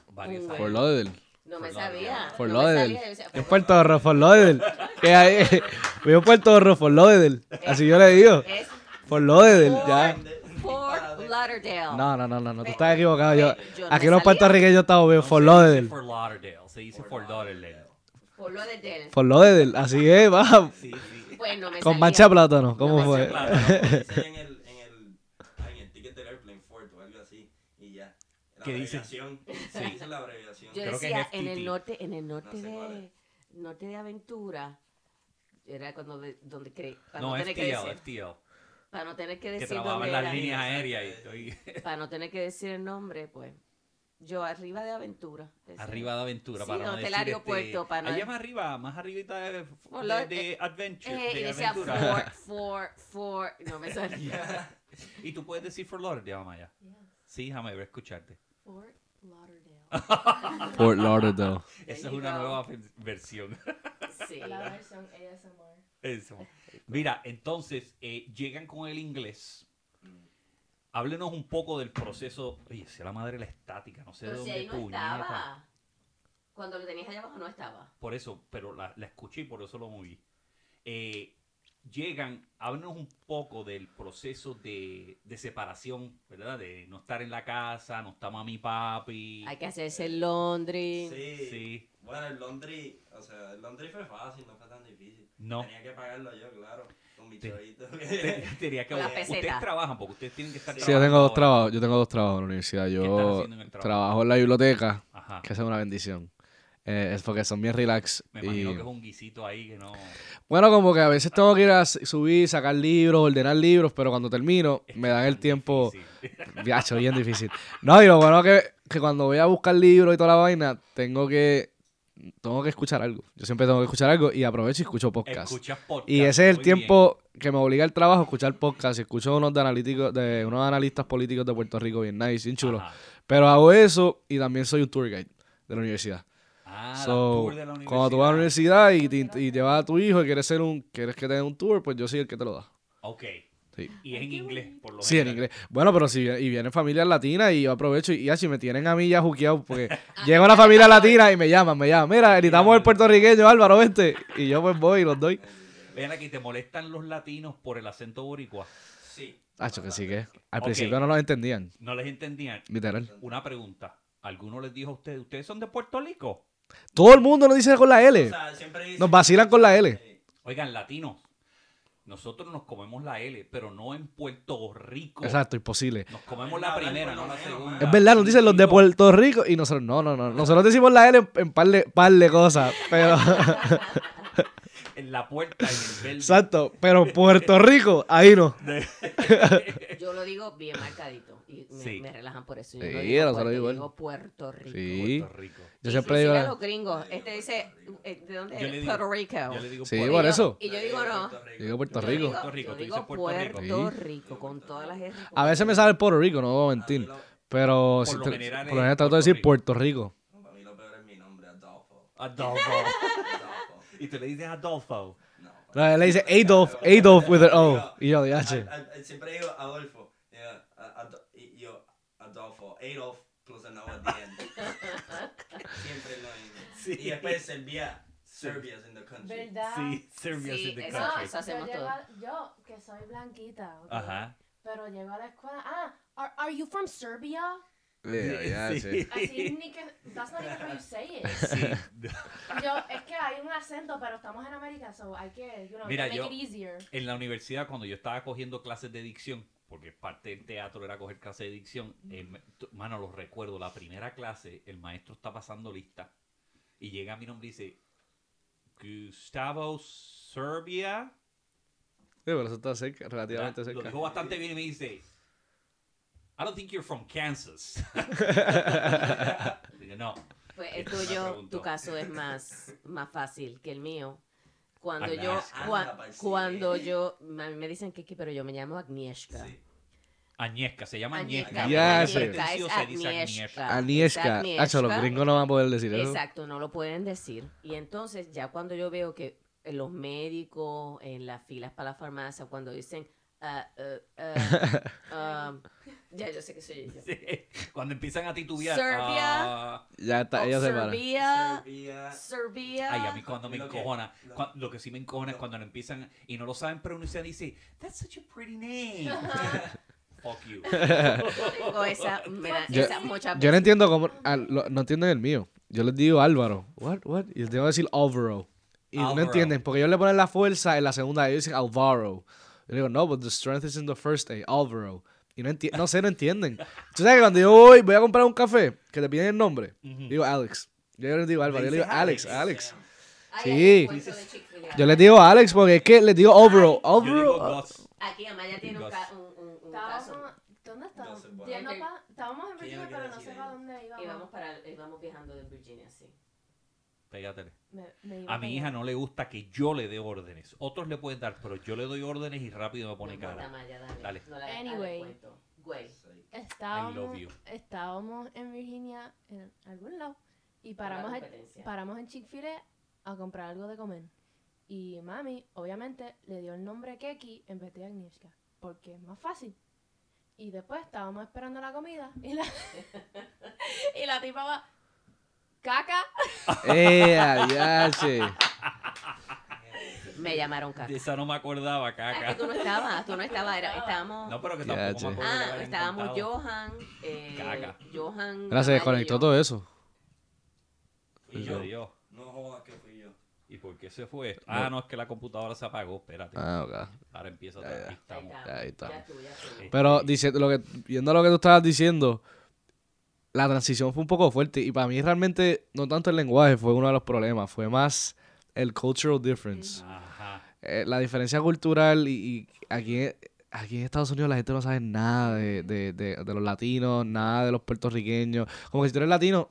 Varios años. Fort Lauderdale. No me sabía. Fort Lauderdale. Fort Puerto Rico, Fort Lauderdale. Que hay, Puerto Rico, Fort Lauderdale. Así yo le digo. Es Fort Lauderdale, ya. Fort Lauderdale. No, no, no, no, no, tú estás equivocado. Yo, aquí los puertorriqueños estamos bien, Fort Lauderdale. Fort Lauderdale, se dice Fort Lauderdale. Fort Lauderdale. Fort Lauderdale, así es, va. Sí, sí. Pues no me Con mancha plátano, ¿cómo fue? en el, en ticket del airplane Fort o algo así y ya. La ¿Qué dice? Sí. Dice la abreviación. Yo Creo que decía, en el norte, en el norte No sé de norte de Aventura, era cuando de- donde cre, para No, no, tener que decir, FTL. para no tener que Que decir trabajaba dónde en las era, líneas aéreas. y estoy para no tener que decir el nombre, pues yo arriba de Aventura. decía. arriba de aventura. Sí, para no el decir, aeropuerto, este, para no- Allá más arriba, más arribita de, de, lo- de eh, Adventure. Eh, y de decía aventura. Fort, Fort, Fort, no me salía. Y tú puedes decir Fort Lauderdale, Maya. Yes. Sí, déjame ver, escucharte. Fort Lauderdale. Fort Lauderdale. Esa es una nueva versión. Sí. La versión ASMR. Eso. Mira, entonces, eh, llegan con el inglés. Háblenos un poco del proceso. Oye, si la madre la estática, no sé de si dónde ahí no puñeta. estaba. Cuando lo tenías allá abajo no estaba. Por eso, pero la, la escuché y por eso lo moví. Eh, llegan, háblenos un poco del proceso de, de separación, ¿verdad? De no estar en la casa, no está mami papi. Hay que hacerse el laundry. Sí. Sí. Bueno, el laundry, o sea, el laundry fue fácil, no fue tan difícil. No. Tenía que pagarlo yo, claro, con mi Te- chavito. Te- Tenía que Con la Ustedes trabajan porque ustedes tienen que estar Sí, yo tengo dos trabajos, yo tengo dos trabajos en la universidad. Yo haciendo en el trabajo? trabajo en la biblioteca, Ajá. que esa es una bendición. Eh, es porque son bien relax. Me y- imagino que es un guisito ahí que no. Bueno, como que a veces tengo que ir a subir, sacar libros, ordenar libros, pero cuando termino me dan el tiempo, viacho, bien difícil. No, y lo bueno que, que cuando voy a buscar libros y toda la vaina, tengo que tengo que escuchar algo. Yo siempre tengo que escuchar algo y aprovecho y escucho podcast. Y ese es el tiempo que me obliga el trabajo a escuchar podcast. Y escucho unos de analíticos, de unos analistas políticos de Puerto Rico bien nice, bien bien. chulo. Ajá. Pero hago eso y también soy un tour guide de la universidad. Ah, la So, tour de la cuando tú vas a la universidad y, te- y llevas a tu hijo y quieres ser un, quieres que te dé un tour, pues yo soy el que te lo da. Ok. Sí. Y es en inglés, por lo Sí, en inglés. Bueno, pero si y vienen familias latinas y yo aprovecho y, y así me tienen a mí ya juqueado porque llega una familia latina y me llaman, me llaman. Mira, necesitamos el puertorriqueño, Álvaro, vente. Y yo pues voy y los doy. Ven aquí, ¿te molestan los latinos por el acento boricua? Sí. Hacho, que sí que. Al principio no los entendían, No les entendían. literal. Una pregunta. ¿Alguno les dijo a ustedes, ustedes son de Puerto Rico? Todo el mundo nos dice con la O L. sea, siempre dicen- Nos vacilan con la L. Sí. Oigan, latinos, nosotros nos comemos la L, pero no en Puerto Rico. Exacto, imposible. Nos comemos la primera, no la segunda. Es verdad, nos dicen los de Puerto Rico y nosotros no, no, no. Nosotros decimos la L en, en par, de, par de cosas, pero En la puerta, en el verde. exacto, pero Puerto Rico, ahí no. Yo lo digo bien marcadito y me, Sí. me relajan por eso. Yo Sí, no digo nosotros Puerto, igual. digo Puerto Rico. Sí. Puerto Rico. Yo siempre digo a los gringos. Este dice, eh, ¿de dónde Yo es? le digo- Puerto Rico. Yo le digo Sí, Puerto por yo- eso. Y yo digo no. Yo digo Puerto Yo Rico. digo, Puerto Rico, yo tú digo Puerto Rico. Con todas las R. A veces me sale Puerto Rico, no voy a mentir. Pero Por si lo te- general por lo es general trato de Puerto decir Rico. Puerto Rico. Para mí lo peor es mi nombre, Adolfo. Adolfo. Adolfo. y tú le dices Adolfo. No. No, le dice Adolf, Adolf with an O. Y yo, ad- Siempre digo Adolfo. Ad- y yo, Adolfo. Adolf plus a no at the end. Siempre lo mismo. Sí. Y después Serbia. Serbia's in the country. ¿Verdad? Sí, Serbia's Sí, in the eso- country. eso hacemos yo, todo. llego yo, que soy blanquita, ¿ok? Ajá. Pero llego a la escuela, ah, are, are you from Serbia? Yeah, yeah, Sí. sí. Así ni que, that's not even how you say it. Sí. Yo, es que hay un acento, pero estamos en América, so hay que, you know, Mira, make yo- it easier. En la universidad, cuando yo estaba cogiendo clases de dicción, porque parte del teatro era coger clases de dicción, eh, mano, los recuerdo, la primera clase, el maestro está pasando lista y llega mi nombre y dice, Gustavo Serbia. Sí, pero eso está cerca, relativamente Lo cerca. dijo bastante bien y me dice, I don't think you're from Kansas. Digo, no. Pues el tuyo, tu caso es más, más fácil que el mío. Cuando Agnes- yo, cua- Anda, pa'l cuando cine. yo, a mí me dicen Kiki, pero yo me llamo Agnieszka. Sí. Añesca, se llama Añesca, Añesca. Ya pero sé. en pretencioso es se dice Agnieszka. Agnieszka. Es Hacho, los Agnieszka. gringos no van a poder decir eso. Exacto, no lo pueden decir. Y entonces ya cuando yo veo que los médicos, en las filas para la farmacia, cuando dicen, ah, ah, ah, um, ya yo sé que soy yo. Sí. Cuando empiezan a titubear. Serbia. ah, Ya está, ella se para. Serbia, Serbia. Ay, a mí cuando me Lo que- encojona, lo- cua- lo que sí me encojona es lo- cuando lo empiezan y no lo saben pronunciar, dice, that's such a pretty name. Fuck you. Tengo esa, me da Yo- esa muchas Yo no entiendo cómo. al- lo- no entienden el mío. Yo les digo Álvaro. What? What? Y les tengo que decir Álvaro. Y no Álvaro. entienden, porque ellos le ponen la fuerza en la segunda. Ellos dicen Alvaro. Yo digo, no, but the strength is in the first A. Álvaro. Y no, enti- no sé, no entienden. Tú sabes que cuando yo voy, voy a comprar un café, que te piden el nombre, Ujú. digo Alex. Yo les digo Álvaro. Yo le digo Alex, Alex. Sí. Yo les digo Alex porque es que les digo Álvaro. Gus. Aquí Amaya tiene un, ca- un, un, un caso. ¿dónde estábamos? No sé, pa- estábamos en Virginia, pero no sé para dónde íbamos. Íbamos, para, íbamos viajando de Virginia, sí. Pégatele. Me- me iba A mi hija no le gusta que yo le dé órdenes. Otros le pueden dar, pero yo le doy órdenes y rápido me pone No cara. Amaya, dale. Dale. No la Anyway. Güey. Estábamos, estábamos en Virginia, en algún lado, y paramos, paramos en Chick-fil-A a comprar algo de comer. Y mami, obviamente, le dio el nombre Keki en vez de Agnieszka, porque es más fácil. Y después estábamos esperando la comida y la, y la tipa va, caca. Eh, adiache. Me llamaron caca. De esa no me acordaba, Ah, que caca. tú no estabas, tú no estabas, era, estábamos... No, pero que tampoco me acuerdo. que ah, estábamos. Johan, eh, Caca. Johan... Mira, se y desconectó yo. todo eso. Fui Yo. Dios. No jodas que fui yo. ¿Y por qué se fue esto? Ah, no, es que la computadora se apagó. Espérate. Ah, ok. Ahora empieza otra vez. Aquí estamos. Ahí está. Ya tú, ya tú. Pero dice, lo que, viendo lo que tú estabas diciendo, la transición fue un poco fuerte. Y para mí realmente, no tanto el lenguaje fue uno de los problemas, fue más el cultural difference. Ajá. Eh, la diferencia cultural y, y aquí, aquí en Estados Unidos la gente no sabe nada de, de, de, de los latinos, nada de los puertorriqueños. Como que si tú eres latino,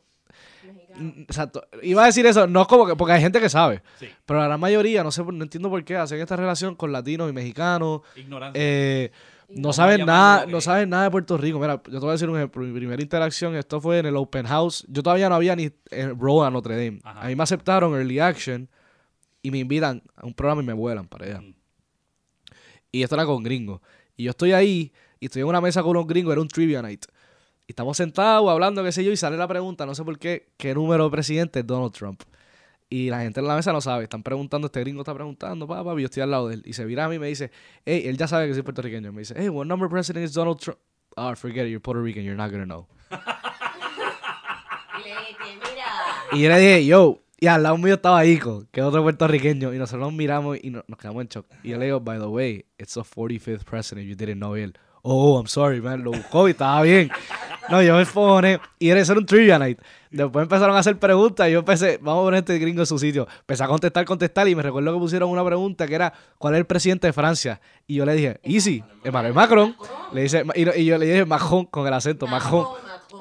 Mexicano. exacto. Iba a decir eso, no es como que, porque hay gente que sabe. Sí. Pero la gran mayoría, no sé, por- no entiendo por qué, hacen esta relación con latinos y mexicanos. Ignorancia. Eh, no saben nada, no saben nada de Puerto Rico. Mira, yo te voy a decir un ejemplo. Mi primera interacción, esto fue en el Open House. Yo todavía no había ni enrolled a Notre Dame. Ajá. A mí me aceptaron Early Action y me invitan a un programa y me vuelan para allá. Mm. Y esto era con gringos. Y yo estoy ahí y estoy en una mesa con unos gringos, era un trivia night. Y estamos sentados hablando, qué sé yo, y sale la pregunta, no sé por qué, ¿qué número de presidente es Donald Trump? Y la gente en la mesa no sabe, están preguntando, este gringo está preguntando, papá, y yo estoy al lado de él. Y se vira a mí y me dice, hey, él ya sabe que soy puertorriqueño. Me dice, hey, what number president is Donald Trump? Ah, forget it, you're Puerto Rican, you're not gonna know. Y le dije, mira... Y yo le dije, yo, y al lado mío estaba Ico, que es otro puertorriqueño, y nosotros nos miramos y no- nos quedamos en shock. Y yo le digo, by the way, it's the 45th president, you didn't know. Él, oh, I'm sorry, man, lo buscó y estaba bien. No, yo me fogoné. Y era, era un trivia night. Después empezaron a hacer preguntas y yo empecé, vamos a poner este gringo en su sitio. Empecé a contestar, contestar y me recuerdo que pusieron una pregunta que era, ¿cuál es el presidente de Francia? Y yo le dije, easy, Emmanuel Macron. Le dice, y, yo le dije Macron con el acento, Macron.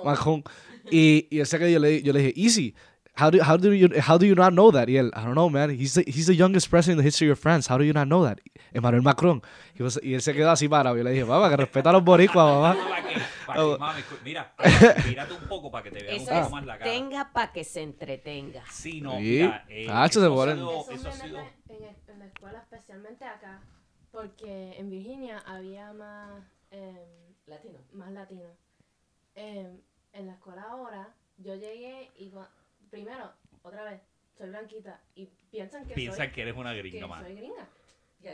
Macron. Y, y él se quedó, yo le, yo le dije, easy. How do, how, do you, how do you not know that? Y él, I don't know, man. He's the, he's the youngest president in the history of France. How do you not know that? Emmanuel Macron. He was- y él se quedó así parado. Yo le dije, papá, que respeta a los boricuas, para Oh. mira, mírate un poco para que te veas un poco es, más la cara. tenga para que se entretenga. Sí, no, Sí. mira. Eh, Ah, eso se ha ponen- sido- Eso ha en, el- en la escuela, especialmente acá, porque en Virginia había más, em, Latino. más latinos. Em, en la escuela ahora, yo llegué y primero, otra vez, soy blanquita y piensan que Piensan soy, que eres una que gringa, man. soy gringa.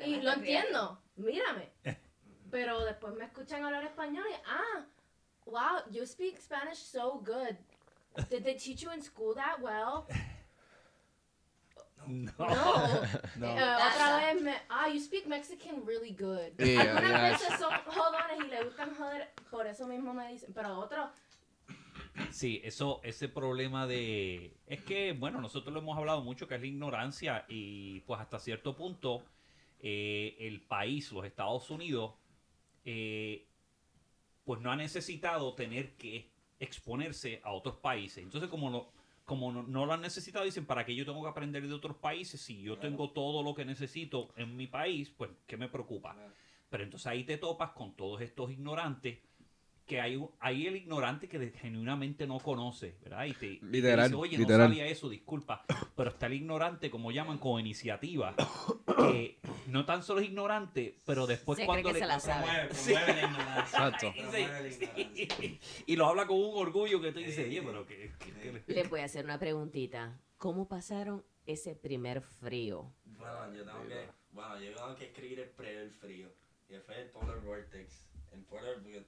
Y lo entiendo, mírame. Pero después me escuchan hablar español y, ah, wow, you speak Spanish so good. Did they teach you in school that well? No. No. Eh, otra vez me, ah, you speak Mexican really good. Yeah, Algunas yeah. veces son jodones y le gustan joder, por eso mismo me dicen, pero otros, Sí, eso, ese problema de... Es que, bueno, nosotros lo hemos hablado mucho, que es la ignorancia y pues hasta cierto punto eh, el país, los Estados Unidos, eh, pues no ha necesitado tener que exponerse a otros países. Entonces, como no, como no, no lo han necesitado, dicen, ¿para qué yo tengo que aprender de otros países? Si yo tengo todo lo que necesito en mi país, pues, ¿qué me preocupa? Pero entonces ahí te topas con todos estos ignorantes que hay, un- hay el ignorante que de- genuinamente no conoce, ¿verdad? Y te, y te Literal, dice, oye, literal. no sabía eso, disculpa. Pero está el ignorante, como llaman, con iniciativa, que no tan solo es ignorante, pero después Se cree cuando que le- se la sabe. Promueve, promueve la ignorancia. Exacto. Sí. Y lo habla con un orgullo que te dice, oye, pero que... Les voy a hacer una preguntita. ¿Cómo pasaron ese primer frío? Bueno, yo tengo que, bueno, yo tengo que escribir el pre del frío. Y fue el Polar Vortex.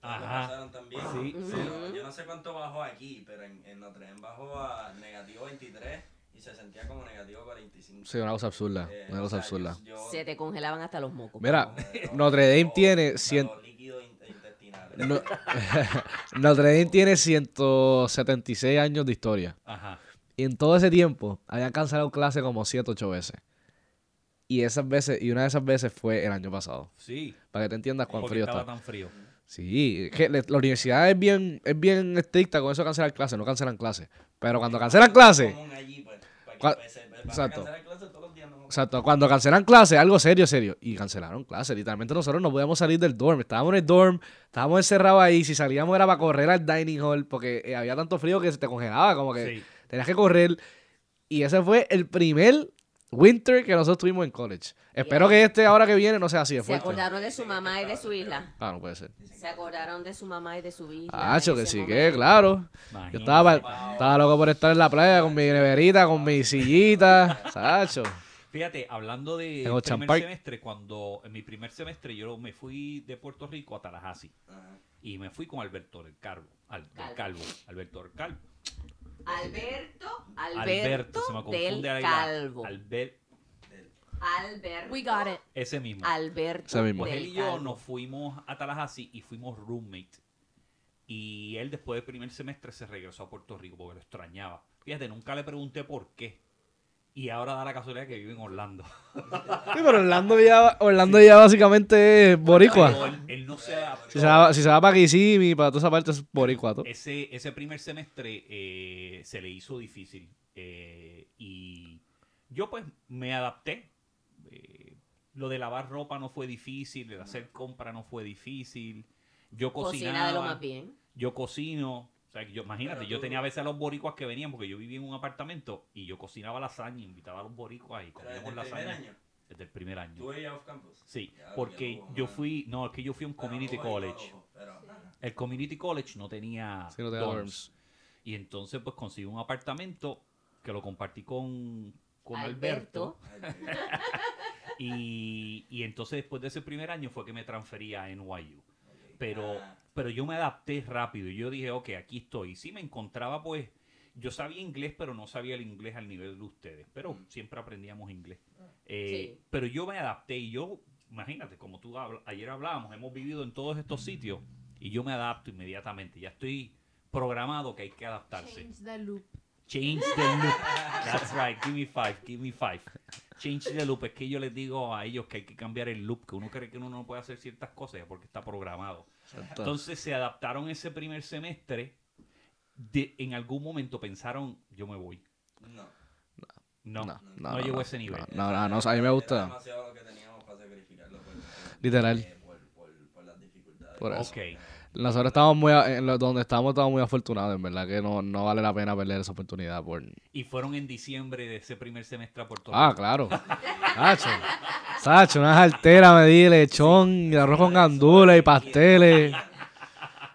Lo Ajá. pasaron también. Sí, Pero sí. Yo no sé cuánto bajó aquí, pero en, en Notre Dame bajó a negativo 23 y se sentía como negativo 45. Sí, una cosa absurda. Eh, Una o cosa sea, absurda. yo- Se te congelaban hasta los mocos. Mira, Notre Dame tiene pero cien- líquido in- intestinal. No- Notre Dame tiene 176 años de historia. Ajá. Y en todo ese tiempo habían cancelado clase como 7, 8 veces. Y esas veces, y una de esas veces fue el año pasado. Sí. Para que te entiendas cuán Porque frío estaba está. tan frío. Sí, que le- la universidad es bien, es bien estricta con eso de cancelar clases, no cancelan clases. Pero cuando cancelan clases, allí, pues, para que Cua- Exacto. cancelar clases todos los días, no- exacto, cuando cancelan clases, algo serio, serio. Y cancelaron clases. Literalmente nosotros no podíamos salir del dorm. Estábamos en el dorm, estábamos encerrados ahí. Si salíamos era para correr al dining hall porque eh, había tanto frío que se te congelaba, como que Sí. tenías que correr. Y ese fue el primer winter que nosotros tuvimos en college. Espero que este ahora que viene no sea así de ¿Se fuerte. acordaron de su mamá y de su isla? Ah, no puede ser. ¿Se acordaron de su mamá y de su isla? Ah, en que ese sí, que momento? claro. Yo estaba, estaba loco por estar en la playa con mi neverita, con mi sillita. Sacho. Fíjate, hablando de En Ocean primer Park. semestre, cuando en mi primer semestre yo me fui de Puerto Rico a Tallahassee y me fui con Alberto del Calvo, al, del Calvo. Calvo, Alberto del Calvo. Alberto, Alberto, Alberto, se me del confunde ahí la- Calvo. Albert, Alberto. we got it. ese mismo. Alberto Ese mismo. Pues del él y yo Calvo. nos fuimos a Tallahassee y fuimos roommate. Y él después del primer semestre se regresó a Puerto Rico porque lo extrañaba. Fíjate, nunca le pregunté por qué. Y ahora da la casualidad que vive en Orlando. Sí, pero Orlando ya, Orlando ya básicamente es Pero boricua. él, él no se adaptó. Si se va, si se va para Kissimmee, para toda esa parte es boricua. todo. Ese, ese primer semestre eh, se le hizo difícil. eh, y yo pues me adapté. Eh, lo de lavar ropa no fue difícil, el hacer compra no fue difícil. Yo Cocina de lo cocinaba, más bien. yo cocino. O sea, yo, imagínate, yo tenía a veces a los boricuas que venían porque yo vivía en un apartamento y yo cocinaba lasaña, invitaba a los boricuas y comíamos el primer lasaña año. desde el primer año. ¿Tú ella off campus? Sí, Ya, porque ya tuvo yo fui, no, es que yo fui a un community ojo college. ojo, pero, ajá. El community college no tenía, Sí, no tenía dorms. dorms. Y entonces pues conseguí un apartamento que lo compartí con, con Alberto. Y, y entonces después de ese primer año fue que me transferí a NYU. Pero, Ah. pero yo me adapté rápido. y Yo dije, ok, aquí estoy. Y sí me encontraba pues, yo sabía inglés, pero no sabía el inglés al nivel de ustedes. Pero Mm. siempre aprendíamos inglés. Eh, Sí. Pero yo me adapté y yo, imagínate, como tú habla- ayer hablábamos, hemos vivido en todos estos sitios y yo me adapto inmediatamente. Ya estoy programado que hay que adaptarse. Change the loop. Change the loop. That's right. Give me five. Give me five. Change the loop. Es que yo les digo a ellos que hay que cambiar el loop, que uno cree que uno no puede hacer ciertas cosas porque está programado. Exacto. Entonces se adaptaron ese primer semestre. De, en algún momento pensaron, yo me voy. No. No, no, No, no, llegó no, a ese nivel. No, no, no, a mí me gusta. demasiado lo que teníamos para sacrificarlo. por- por- Literal. eh, Por, por, por las dificultades. Por eso. Ok. Nosotros estábamos muy, en lo- donde estábamos, estábamos muy afortunados, en verdad, que no, no vale la pena perder esa oportunidad por... Y fueron en diciembre de ese primer semestre a Puerto Ah, Rico. claro. Sacho. Sacho, unas alteras, me di lechón, y arroz con gandules y pasteles.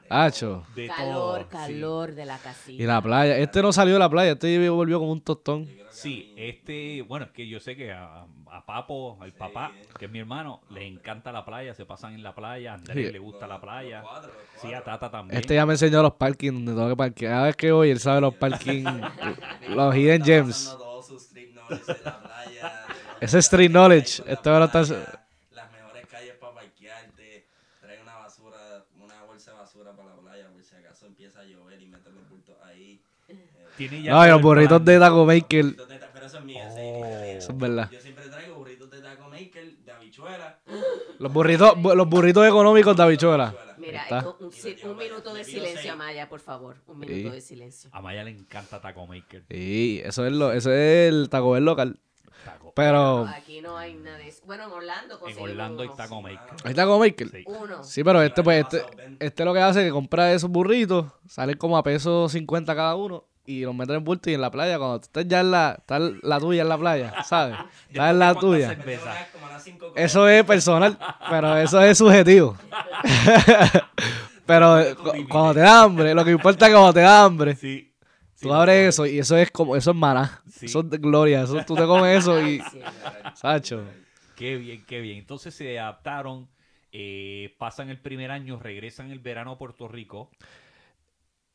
Hacho. de calor, todo. calor de la casita. Y la playa. Este no salió de la playa, este volvió como un tostón. Sí, este, bueno, es que yo sé que a, a Papo, el papá, que es mi hermano, le encanta la playa, se pasan en la playa, a Andrés Sí. le gusta la playa, Los cuatro, los sí, a. Tata también. Este ya me enseñó los parkings donde tengo que parquear. Cada vez que voy, él sabe los parkings, los hidden Está gems. todo su street knowledge de la playa, de los Ese street knowledge, de la este ahora está- playa, Las mejores calles para parquearte. Trae una basura, una bolsa de basura para la playa, por si acaso empieza a llover y meter los bultos ahí. Eh, ya No, y los burritos de Taco Maker. Pero eso es mío, mía. Eso es verdad. Yo siempre traigo burritos de taco maker, de habichuela. Los burritos, bu- los burritos económicos de habichuela. Mira, Está. un, un si- un minuto de silencio. Amaya, por favor. Un minuto Sí. de silencio. A Maya le encanta Taco Maker. Sí, eso es lo, eso es el Taco Bell local. Taco. Pero, Aquí no hay nada de eso. Bueno, en Orlando En Orlando hay unos- Taco Maker. ¿hay Taco Maker? Sí. Uno. Sí, pero este, pues, este, este lo que hace es que compra esos burritos, salen como a pesos 50 cada uno y los meten en bulto y en la playa, cuando tú estés ya en la, está la tuya en la playa, ¿sabes? Está en la tuya. Eso es personal, pero eso es subjetivo. pero cu- cuando te da hambre, lo que importa es cuando te da hambre. Sí. Sí, Tú abres eso y eso es como, eso es maná. Sí. Eso es de gloria. Eso, tú te comes eso y. Sí. Sacho. Qué bien, qué bien. Entonces se adaptaron, eh, pasan el primer año, regresan el verano a Puerto Rico.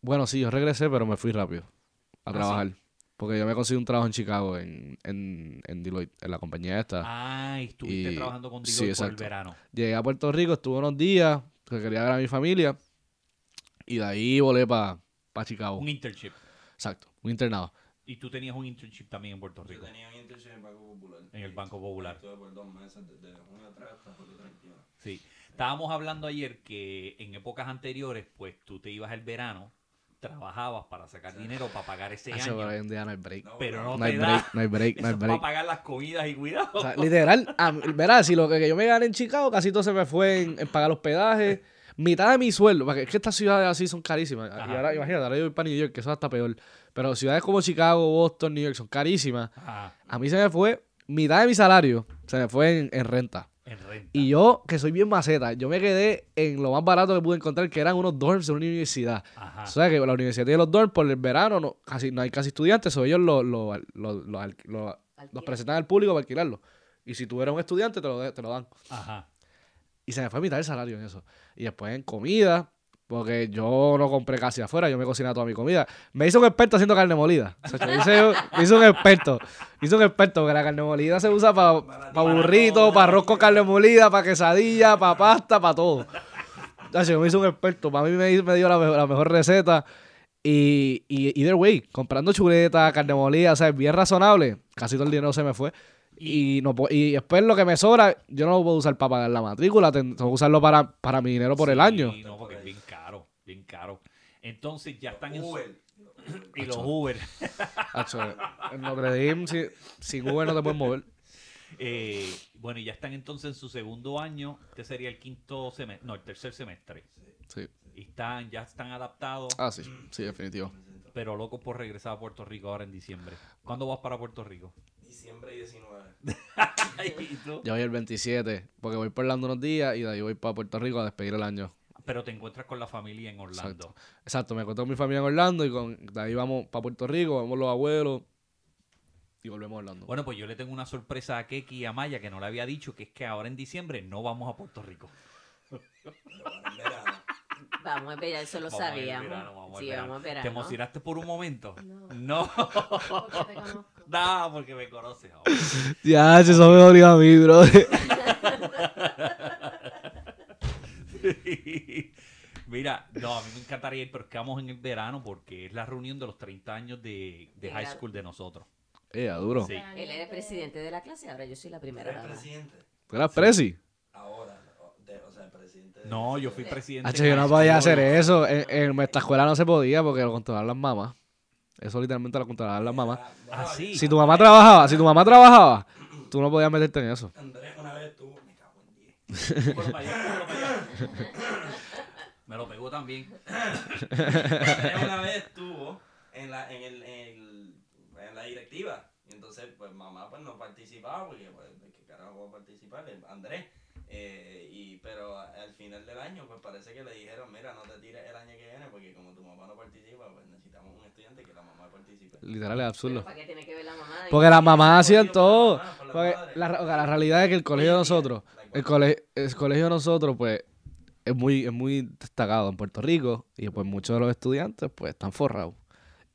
Bueno, sí, yo regresé, pero me fui rápido a ¿Ah, trabajar. Porque yo me conseguí un trabajo en Chicago, en, en, en Deloitte, en la compañía esta. Ah, y estuviste Y- trabajando con sí, Deloitte por el verano. Llegué a Puerto Rico, estuve unos días, que quería ver a mi familia. Y de ahí volé para Chicago. Un internship. Exacto, un internado. Y tú tenías un internship también en Puerto Yo Rico. tenía un internship en el Banco Popular. En el Banco Popular. Estuve por dos meses, desde junio 3 hasta julio 31. Sí. Estábamos hablando ayer que en épocas anteriores, pues tú te ibas el verano, trabajabas para sacar dinero para pagar ese Hacho, año. pero hoy en día no hay break. No, Pero no, No hay te break, da. no hay break, no hay break. para pagar las comidas y cuidado. O sea, literal, a verás, si lo que yo me gané en Chicago, casi todo se me fue en, en pagar hospedaje. Mitad de mi sueldo, porque es que estas ciudades así son carísimas. Ajá. Y ahora, imagínate, ahora yo voy para New York, que eso está peor. Pero ciudades como Chicago, Boston, New York son carísimas. Ajá, A mí se me fue mitad de mi salario, se me fue en, en renta. en renta. Y yo, que soy bien maceta, yo me quedé en lo más barato que pude encontrar, que eran unos dorms de una universidad. Ajá. O sea que la universidad tiene los dorms por el verano, no, casi, no hay casi estudiantes, o ellos lo, lo, lo- lo los presentan al público para alquilarlo. Y si tú eres un estudiante, te lo, te lo dan. Ajá. Y se me fue mitad del salario en eso. Y después en comida, porque yo no compré casi afuera, yo me cocinaba toda mi comida. Me hice un experto haciendo carne molida. O sea, me hice, me hice un experto. Me hice un experto, porque la carne molida se usa para burritos, para arroz con carne molida, para quesadilla, para pasta, para todo. O sea, yo me hice un experto. Para mí me, hizo- me dio la, mejor- la mejor receta. Y, y either way, comprando chuleta, carne molida, o sea, bien razonable. Casi todo el dinero se me fue. Y, no, y después lo que me sobra, yo no lo puedo usar para pagar la matrícula, ten- tengo que usarlo para, para mi dinero por el Sí, año. No, porque es bien caro, bien caro. Entonces ya están en su- Uber. y los Uber. Hacho, en Notre Dame, si- sin Uber no te puedes mover. Eh, bueno, y ya están entonces en su segundo año. Este sería el quinto semestre, no, el tercer semestre. Sí. Y están, ya están adaptados, Ah, sí, sí, definitivo. pero locos por regresar a Puerto Rico ahora en diciembre. ¿Cuándo vas para Puerto Rico? Diciembre y 19. ¿Y tú? Yo voy el 27, porque voy por Orlando unos días y de ahí voy para Puerto Rico a despedir el año. Pero te encuentras con la familia en Orlando. Exacto. Exacto, me encontré con mi familia en Orlando y con, de ahí vamos para Puerto Rico, vamos los abuelos y volvemos a Orlando. Bueno, pues yo le tengo una sorpresa a Keki y a Maya que no le había dicho, que es que ahora en diciembre no vamos a Puerto Rico. Vamos a ya eso lo Vamos sabíamos. verano, vamos al sí, vamos a verano. ¿Te emocionaste por un momento? No. No. Porque te conozco. No, porque me conoces. ahora. Ya, si eso me dolió a mí, bro. Mira, no, a mí me encantaría ir, pero es que vamos en el verano porque es la reunión de los 30 años de, de high school de nosotros. Eh, duro. Sí. Él era el presidente de la clase, ahora yo soy la primera ¿Eres presidente? ¿Tú eras presi? Ahora. de- o sea, presidente. de- No, yo fui presidente. En yo no podía hacer eso. En, en nuestra escuela no se podía porque lo controlaban las mamás. Eso literalmente lo controlaban las mamás. Ah, sí. Si tu mamá trabajaba, si tu mamá trabajaba, tú no podías meterte en eso. Andrés una vez estuvo. Me cago en 10. Por para allá, por para allá. Me lo pegó también. Andrés una vez estuvo en la, en, el, en, el- en la directiva. Y entonces, pues mamá pues no participaba porque, pues, ¿de qué carajo va a participar? Andrés. Eh, y, pero al final del año, pues parece que le dijeron, mira, no te tires el año que viene porque como tu mamá no participa, pues necesitamos un estudiante que la mamá participe. Literal, es absurdo. ¿Para qué tiene que ver la mamá? Porque las mamás hacían Por todo. la mamá, por la Porque la, la realidad es que el colegio de nosotros, el, cole- el colegio de nosotros, pues, es muy, es muy destacado en Puerto Rico y pues muchos de los estudiantes, pues, están forrados.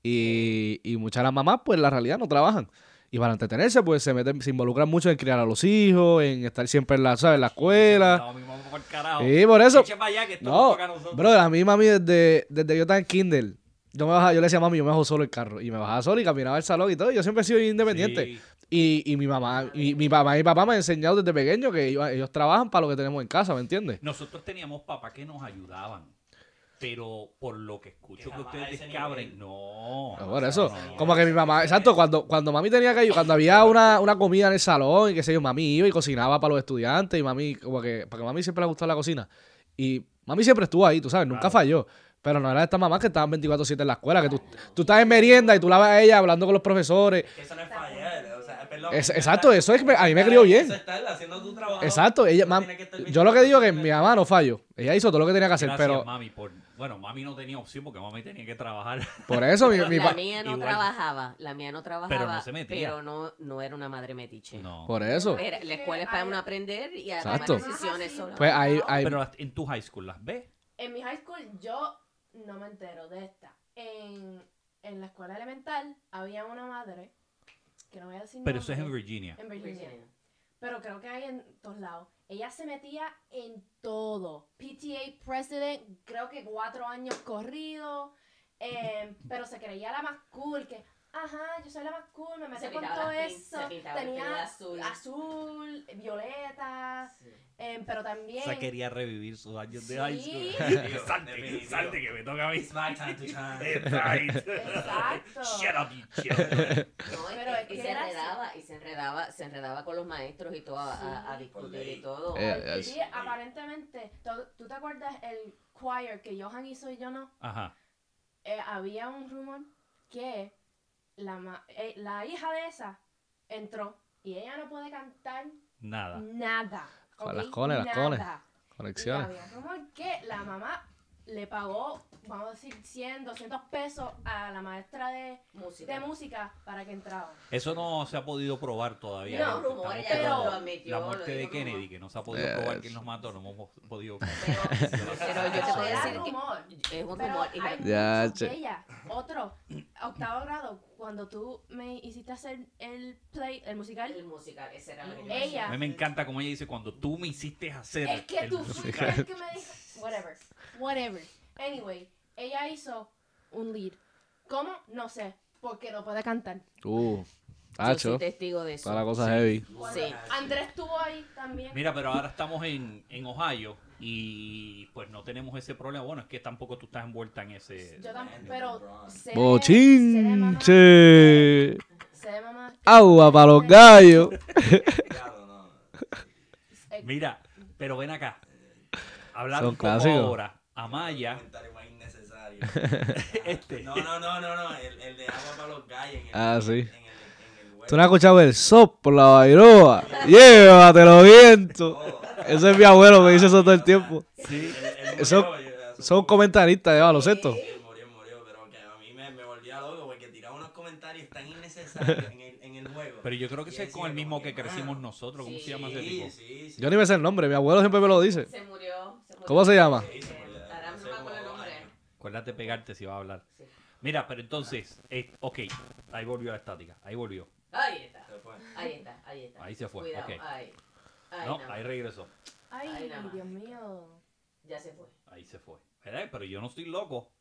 Y, y muchas de las mamás, pues, la realidad no trabajan. Y para entretenerse, pues, se meten, se involucran mucho en criar a los hijos, en estar siempre en la, ¿sabes? en la escuela. No, mamá por carajo. Sí, por eso. Allá que No, bro, a mí mami desde, desde yo estaba en Kindle, yo me bajaba, yo le decía a mami, yo me bajo solo el carro. Y me bajaba solo y caminaba al salón y todo. Yo siempre he sido independiente. Sí. Y, y mi mamá, y mi papá y mi papá me han enseñado desde pequeño que ellos, ellos trabajan para lo que tenemos en casa, ¿me entiendes? Nosotros teníamos papás que nos ayudaban. Pero por lo que escucho Que que, ustedes descabren, no. Por eso, no, no. como que mi mamá, exacto, cuando, cuando mami tenía que cuando había una, una comida en el salón y qué sé yo, mami iba y cocinaba para los estudiantes y mami, como que, porque a mami siempre le gustó la cocina. Y mami siempre estuvo ahí, tú sabes, nunca Claro. falló. Pero no era de estas mamás que estaban 24-7 en la escuela, que tú, tú estás en merienda y tú la ves a ella hablando con los profesores. Que eso no es fallar, o sea, perdón. Es- eso exacto, eso es que a mí me crió bien. Eso está haciendo tu trabajo. Exacto, ella, mam- yo lo que digo es que 24/7. mi mamá no falló. Ella hizo todo lo que tenía que hacer, Gracias, pero mami, por... Bueno, mami no tenía opción porque mami tenía que trabajar. por eso mi, mi la mía no igual. trabajaba, la mía no trabajaba, no se metía. pero no, no era una madre metiche. No. por eso. Era- la escuela es para uno aprender y a tomar Exacto. decisiones sola. Pues ahí, ahí Pero en tu high school, ¿las ves? En mi high school yo no me entero de esta. En, en la escuela elemental había una madre, que no voy a decir Pero eso es en nombre, Virginia. en Virginia. Virginia. Pero creo que hay en todos lados. Ella se metía en todo. PTA president, creo que cuatro años corrido. eh, pero se creía la más cool, que, ajá, yo soy la más cool, me Se metí con todo eso. se de Tenía azul. azul, violeta, Sí. eh, pero también... O sea, quería revivir sus años de Sí. high school. Salte, salte, que me toca a mí. It's my time to shine. It's right. Exacto. Shut up, you children. No, y- Pero es y, que se era así. enredaba, y se enredaba, se enredaba con los maestros y todo a, a- a Sí. discutir y todo. Eh, Sí, aparentemente, ¿tú, tú te acuerdas el choir que Johan hizo y yo no? Ajá. Eh, había un rumor que la, ma- eh, la hija de esa entró y ella no puede cantar Nada. nada. Con ¿ok? las cones, las cones. Conexiones. había rumor que la mamá le pagó, vamos a decir, 100, 200 pesos a la maestra de, Música. de música para que entrara. Eso no se ha podido probar todavía. No, Estamos rumor, ella esperando lo admitió, La lo muerte de dijo como- Kennedy, que no se ha podido Yes. probar quién los mató, no hemos podido. Pero, pero yo te puedo decir que rumor. es un Pero rumor. y hay Ya, de ella. Otro, octavo grado, cuando tú me hiciste hacer el play, el musical, el musical, ese era lo que yo Ella- A mí me encanta como ella dice, cuando tú me hiciste hacer es que el tú musical. es que me dijo, whatever, whatever. Anyway, ella hizo un lead. ¿Cómo? No sé, porque no puede cantar. Uh, Yo tacho. soy testigo de eso. Toda la cosa heavy. Cuando Sí. Andrés estuvo ahí también. Mira, pero ahora estamos en, en Ohio y pues no tenemos ese problema. Bueno, es que tampoco tú estás envuelta en ese... Yo también, pero sé Bochinche. sé de mamá Agua para los gallos. Claro, no. Mira, pero ven acá. Hablando un poco clásicos. ahora, Amaya, Comentario más innecesario. este, No, no, no, no, no. El, el de agua para los gallos. En el, Ah, sí. En el, en el huevo. ¿Tú no has escuchado el sopla bairoa? Llévatelo viento. Todo. Ese es mi abuelo que dice eso todo el tiempo. Sí. Eso- Son comentaristas de baloncesto. Él murió, murió, pero que a mí me, me volvía loco porque tiraba unos comentarios tan innecesarios en el, en el juego. pero yo creo que ese es con el mismo como que crecimos mano, nosotros. ¿Cómo Sí. se llama ese Sí, tipo? sí, sí. Yo ni me sé el nombre, mi abuelo siempre me lo dice. Se murió. se murió. ¿Cómo se llama? Sí, se murió, Ahora no hace me acuerdo como el dos Acuérdate pegarte si va a hablar. Sí. Mira, pero entonces, eh, ok, ahí volvió la estática, ahí volvió. Ahí está. Se fue. Ahí está, ahí está. Ahí se fue, Cuidado, ok. ahí. Ahí No, nada ahí regresó, Ay. Dios mío. Ya se fue. ahí se fue. ¿Verdad? Pero yo no estoy loco.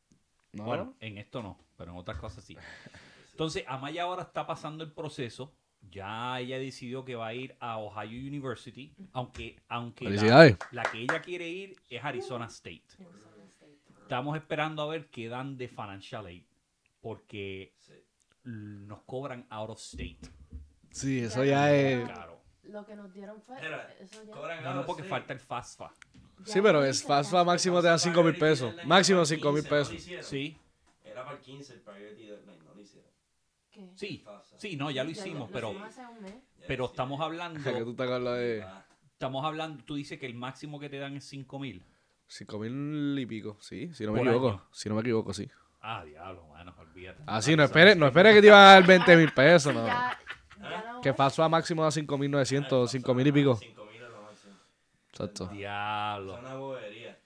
No. Bueno, en esto no, pero en otras cosas sí. Entonces, Amaya ahora está pasando el proceso. Ya ella decidió que va a ir a Ohio University, aunque, aunque la, la que ella quiere ir es Arizona State. Estamos esperando a ver qué dan de financial aid, porque Sí. nos cobran out of state. Sí, eso ya es. Claro. Lo que nos dieron fue. Eso ya. No, no, porque falta el FAFSA. ya Sí, pero es ya. máximo te dan 5 mil pesos. Máximo 5 mil pesos. Sí, Era para el 15 el priority deadline, no lo hicieron. ¿Qué? sí, sí, no, ya lo Ya- hicimos, lo pero, hicimos hace un mes. Ya pero estamos hablando, Que tú te de. Ah, Estamos hablando, tú dices que el máximo que te dan es 5 mil. Cinco mil y pico, sí, si no me Por equivoco. año. Si no me equivoco, sí. Ah, diablo, mano, olvídate. Ah, sí, no esperes no espere que te iban a dar 20 mil pesos, no. Ya, ya no Que pasó a máximo a 5 mil 900, 5 mil y pico. 5 mil es lo máximo. Exacto. Diablo. Es una bobería.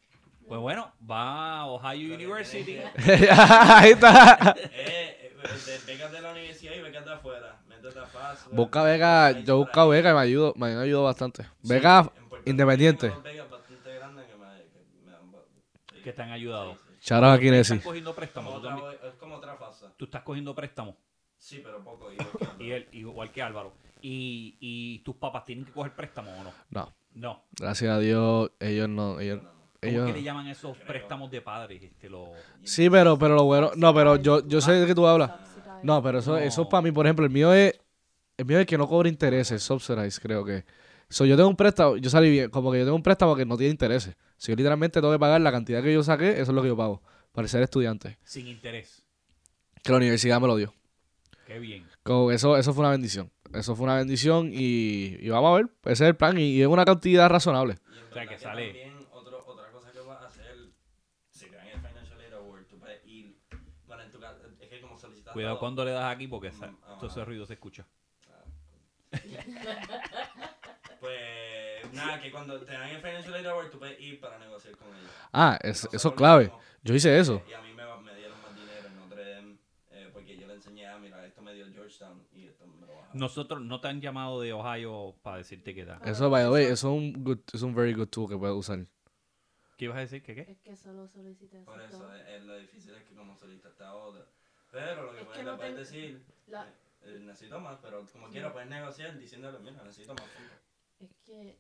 Pues bueno, va a Ohio University. Ahí está. Eh, eh, de becas de la universidad y becas de afuera. Métete a FAS. Busca beca, yo he buscado beca y me ayudó, me han ayudado bastante. Rico independiente. tengo dos becas bastante grandes que me, que me han... sí. Que te han ayudado. Out a ¿Estás Kinesi. cogiendo Como préstamos? ¿Tú, otra, también- es como otra fase. tú estás cogiendo préstamos. Sí, pero poco. igual que Y él, igual que Álvaro. ¿Y, y tus papás tienen que coger préstamos o no? No, No. gracias a Dios, ellos no, ellos, ¿Cómo ellos que le llaman esos préstamos de padres? Este, lo... Sí, pero, pero lo bueno, no, pero yo, yo sé de qué tú hablas. No, pero eso, No. eso es para mí, por ejemplo, el mío es, el mío es que no cobra intereses, subsidized, creo que. So, yo tengo un préstamo, yo salí bien, como que yo tengo un préstamo que no tiene intereses. Si yo literalmente tengo que pagar la cantidad que yo saqué, eso es lo que yo pago, para ser estudiante. Sin interés. Que la universidad me lo dio. Qué bien. Como eso, eso fue una bendición. Eso fue una bendición y, y vamos a ver, ese es el plan y, y es una cantidad razonable. O sea, que sale- También otro, otra cosa que vas a hacer, si te dan el Financial Aid Award, tú puedes ir, bueno, en tu caso, es que como solicitas Cuidado todo, cuando le das aquí porque esa- Mm, ah. todo ese ruido se escucha. Pues nada, que cuando te dan el Financial Aid Award, tú puedes ir para negociar con ellos. Ah, es- Nosotros eso es clave. Yo hice eso. eh, Y a mí me, me dieron más dinero en Notre Dame, eh, porque yo le enseñé, ah, mira, esto me dio Georgetown y esto me lo bajaron. Nosotros no te han llamado de Ohio para decirte que da. Eso, by the way, eso es un, good, es un very good tool que puedes usar. ¿Qué ibas a decir? ¿Qué qué? Es que solo solicitas Por eso, todo. eh, eh, lo difícil es que como solicitaste a otra. Pero lo que, Es puedes, que no puedes te- decir, La- eh, necesito más, pero como quiera puedes negociar diciéndole, mira, necesito más. es que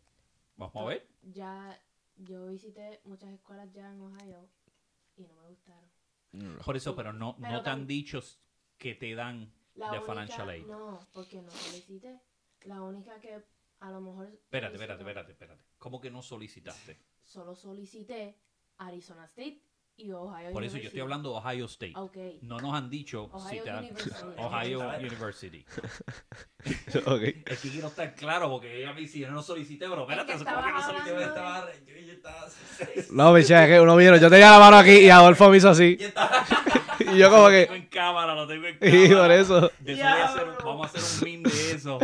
Vamos a ver. ya yo visité muchas escuelas ya en Ohio y no me gustaron. Por eso, pero no, Pero no te han dicho que te dan La de única, financial aid. No, porque no solicité. La única que a lo mejor. Espérate, espérate, espérate, espérate. ¿Cómo que no solicitaste? Solo solicité Arizona State y Ohio Por eso yo estoy hablando de Ohio State. No nos han dicho si Ohio te dan University. Ohio. University. ok. Es que quiero estar claro porque ella me dice, yo no solicité, pero espérate, Es que ¿cómo que no solicité? Yo hablando- estaba, yo, yo estaba. No, bicha, es que uno vieron, yo tenía la mano aquí y Adolfo me hizo así. Yo estaba. Y yo como Lo que... tengo en cámara, lo tengo en Y por eso... De eso voy a hacer, Diablo. vamos a hacer un meme de eso.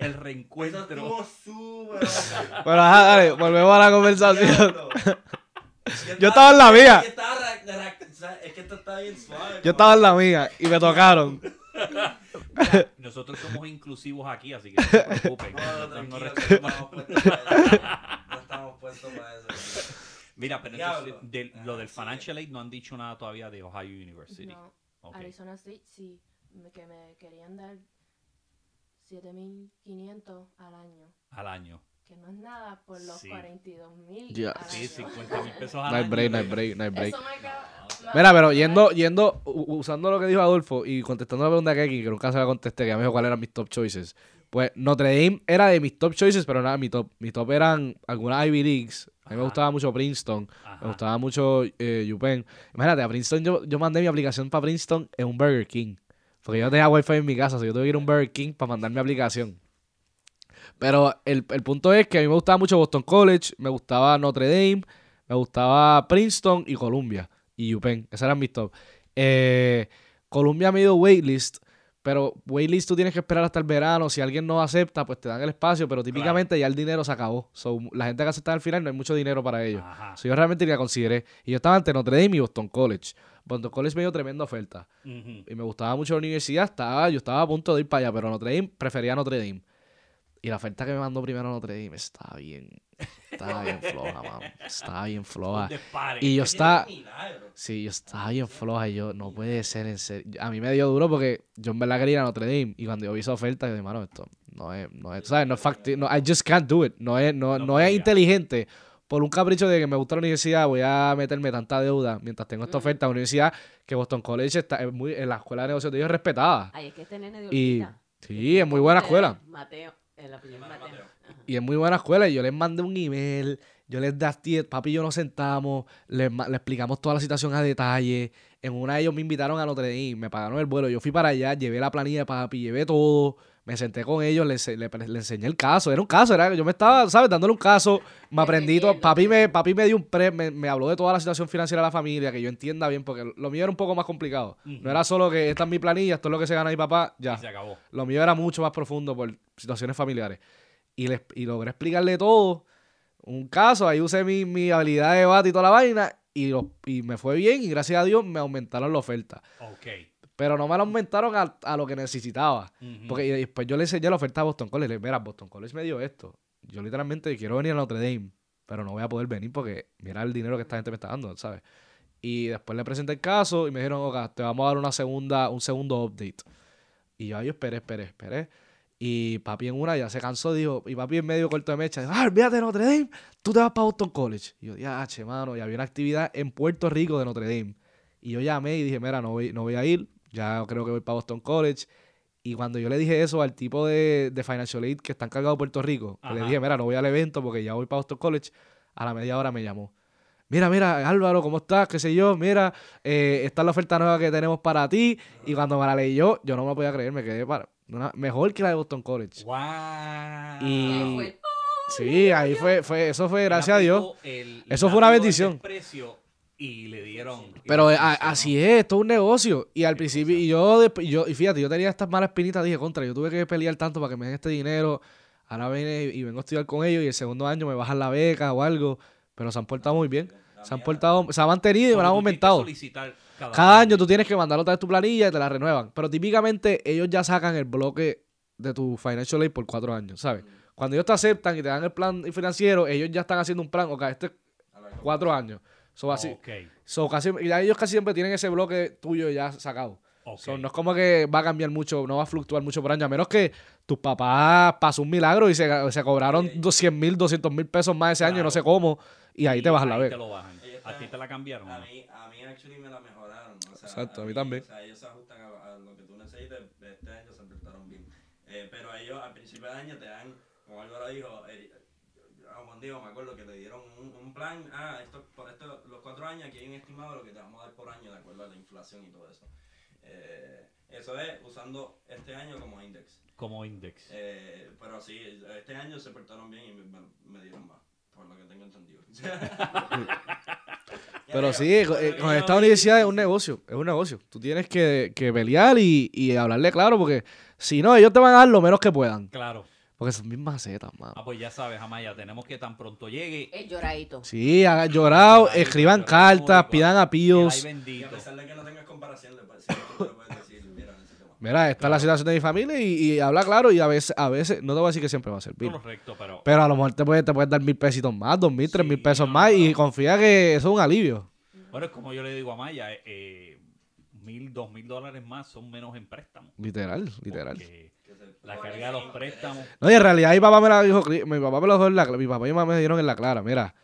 El reencuentro. estuvo súper. Bueno, ajá, dale, volvemos a la conversación. Diablo. Yo estaba en la mía. Es que esto está bien suave. Yo estaba en la mía y me tocaron. Nosotros somos inclusivos aquí, así que no se preocupen. No, no, no estamos puestos para eso. No estamos puestos para eso. Mira, pero entonces, de- lo del. Financial Aid no han dicho nada todavía de Ohio University. No. Arizona State sí, que me querían dar 7.500 al año, Al año. Que no es nada por los Sí. 42.000 Ya. al Sí, año. 50 mil pesos al No hay break, no hay break, no hay break. Mira, pero yendo, yendo, usando lo que dijo Adolfo y contestando la pregunta que aquí, que nunca se la contesté, que ya me dijo cuáles eran mis top choices. Pues Notre Dame era de mis top choices, pero nada, mi top. Mi top eran algunas Ivy Leagues. A mí me gustaba mucho Princeton. Ajá. Me gustaba mucho eh, UPenn. Imagínate, a Princeton yo, yo mandé mi aplicación para Princeton en un Burger King. Porque yo no tenía wifi en mi casa, o sea, yo tuve que ir a un Burger King para mandar mi aplicación. Pero el, el punto es que a mí me gustaba mucho Boston College, me gustaba Notre Dame, me gustaba Princeton y Columbia. Y UPenn, esos eran mis top. Eh, Columbia me dio waitlist, pero waitlist tú tienes que esperar hasta el verano. Si alguien no acepta, pues te dan el espacio, pero típicamente ya el dinero se acabó. So, la gente que acepta al final no hay mucho dinero para ellos. So, yo realmente ni la consideré. Y yo estaba entre Notre Dame y Boston College. Boston College me dio tremenda oferta. Y me gustaba mucho la universidad. Estaba, yo estaba a punto de ir para allá, pero Notre Dame prefería Notre Dame. Y la oferta que me mandó primero Notre Dame estaba bien. Estaba bien floja, mano. Estaba bien floja. Y yo Es que estaba. es un milagro. Sí, yo estaba bien floja y yo, no puede ser en serio. A mí me dio duro porque yo en verdad quería ir a Notre Dame y cuando yo vi esa oferta, yo dije, mano, esto no es, no es, ¿sabes? No es factible, no, I just can't do it. No es, no, No es inteligente. Por un capricho de que me gusta la universidad, voy a meterme tanta deuda mientras tengo esta oferta. Una universidad que Boston College está es muy, en la escuela de negocios de ellos es respetada. Ay, es que este nene de Y sí, es muy buena escuela. Mateo, apellido es Hermano Mateo. Mateo. Y es muy buena escuela. Y yo les mandé un email. Yo les di, papi y yo nos sentamos. Les, ma- le explicamos toda la situación a detalle. En una de ellos me invitaron a Notre Dame. Me pagaron el vuelo. Yo fui para allá. Llevé la planilla de papi. Llevé todo. Me senté con ellos, le, ense- le, le enseñé el caso. Era un caso, era, yo me estaba, ¿sabes? Dándole un caso. Me aprendí todo. Papi me, papi me dio un pre, me, me habló de toda la situación financiera de la familia, que yo entienda bien, porque lo mío era un poco más complicado. No era solo que esta es mi planilla, esto es lo que se gana mi papá, ya. Y se acabó. Lo mío era mucho más profundo por situaciones familiares. Y, les, y logré explicarle todo. Un caso, ahí usé mi, mi habilidad de debate y toda la vaina. Y, lo- y me fue bien y gracias a Dios me aumentaron la oferta. Ok. Pero no me la aumentaron a, a lo que necesitaba. Porque después yo le enseñé la oferta a Boston College. Le dije, mira, Boston College me dio esto. Yo literalmente quiero venir a Notre Dame, pero no voy a poder venir porque mira el dinero que esta gente me está dando, ¿sabes? Y después le presenté el caso y me dijeron, ok, te vamos a dar una segunda, un segundo update. Y yo, ay, yo esperé, esperé, esperé. Y papi en una ya se cansó, dijo, y papi en medio corto de mecha, dijo, ah, olvídate de Notre Dame, tú te vas para Boston College. Y yo, ya, che, mano, y había una actividad en Puerto Rico de Notre Dame. Y yo llamé y dije, mira, no voy, no voy a ir, ya creo que voy para Boston College. Y cuando yo le dije eso al tipo de, de Financial Aid que está encargado de Puerto Rico, que le dije, mira, no voy al evento porque ya voy para Boston College, a la media hora me llamó. Mira, mira, Álvaro, ¿cómo estás? ¿Qué sé yo? Mira, eh, esta es la oferta nueva que tenemos para ti. Y cuando me la leí yo, yo no me podía creer, me quedé para, una- mejor que la de Boston College. Wow. Y- Ahí fue el- Sí, ahí fue, fue, eso fue, gracias a Dios. El Eso fue una bendición. Y le dieron. Pero le a- funcionó. así es, esto es un negocio. Y al principio, y yo, yo, y fíjate, yo tenía estas malas espinitas, dije, contra, yo tuve que pelear tanto para que me den este dinero. Ahora vine y vengo a estudiar con ellos y el segundo año me bajan la beca o algo. Pero se han portado muy bien. Se han portado, se han mantenido y me han aumentado. Cada, Cada año tú tienes que mandar otra vez tu planilla y te la renuevan. Pero típicamente ellos ya sacan el bloque de tu financial aid por cuatro años, ¿sabes? Cuando ellos te aceptan y te dan el plan financiero, ellos ya están haciendo un plan, ok, este es cuatro años. So, así, Ok, so, casi, y ellos casi siempre tienen ese bloque tuyo ya sacado. ok. So, no es como que va a cambiar mucho, no va a fluctuar mucho por año, a menos que tus papás pasó un milagro y se, se cobraron 100 mil, 200 mil pesos más ese año, no sé cómo, y ahí te bajan la ahí beca. te lo bajan. Ellos ¿A ti te la cambiaron? A no? mí, a mí actually me la mejoraron. O sea, Exacto, a mí también. O sea, ellos se ajustan a, a lo que tú necesites. Este año se portaron bien. Eh, pero ellos al principio de año te dan, como Álvaro dijo, eh, a Juan Diego me acuerdo que le dieron un, un plan. Ah, esto, por esto, los cuatro años aquí hay un estimado de lo que te vamos a dar por año de acuerdo a la inflación y todo eso. Eh, eso es usando este año como index. Como index. Eh, pero sí, este año se portaron bien y me, me- me dieron más, por lo que tengo entendido. Pero sí, con, eh, que con esta universidad es un negocio, es un negocio. Tú tienes que, que pelear y, y hablarle claro, porque si no, ellos te van a dar lo menos que puedan. Claro. Porque son mis macetas, mano. Ah, pues ya sabes, Amaya, tenemos que tan pronto llegue. El lloradito. Sí, hagan llorado, Ay, escriban cartas, pidan Ay, appeals. Y a bendito. pesar de que no tengas comparación, le puedes, sí, tú le puedes decir, mira. Mira, esta es la situación de mi familia y, y habla claro y a veces, a veces, no te voy a decir que siempre va a servir. Correcto, pero. Pero a lo mejor te puedes te puedes dar mil pesitos más, dos mil, tres mil pesos no, más no, y no. confía que eso es un alivio. Bueno, es como yo le digo a Maya, eh, eh, mil, dos mil dólares más son menos en préstamos. Literal, literal. Porque la carga de los préstamos. No, y en realidad mi papá me la dijo, mi papá me lo dijo en la clara, mi papá y mi mamá me dieron en la clara, mira,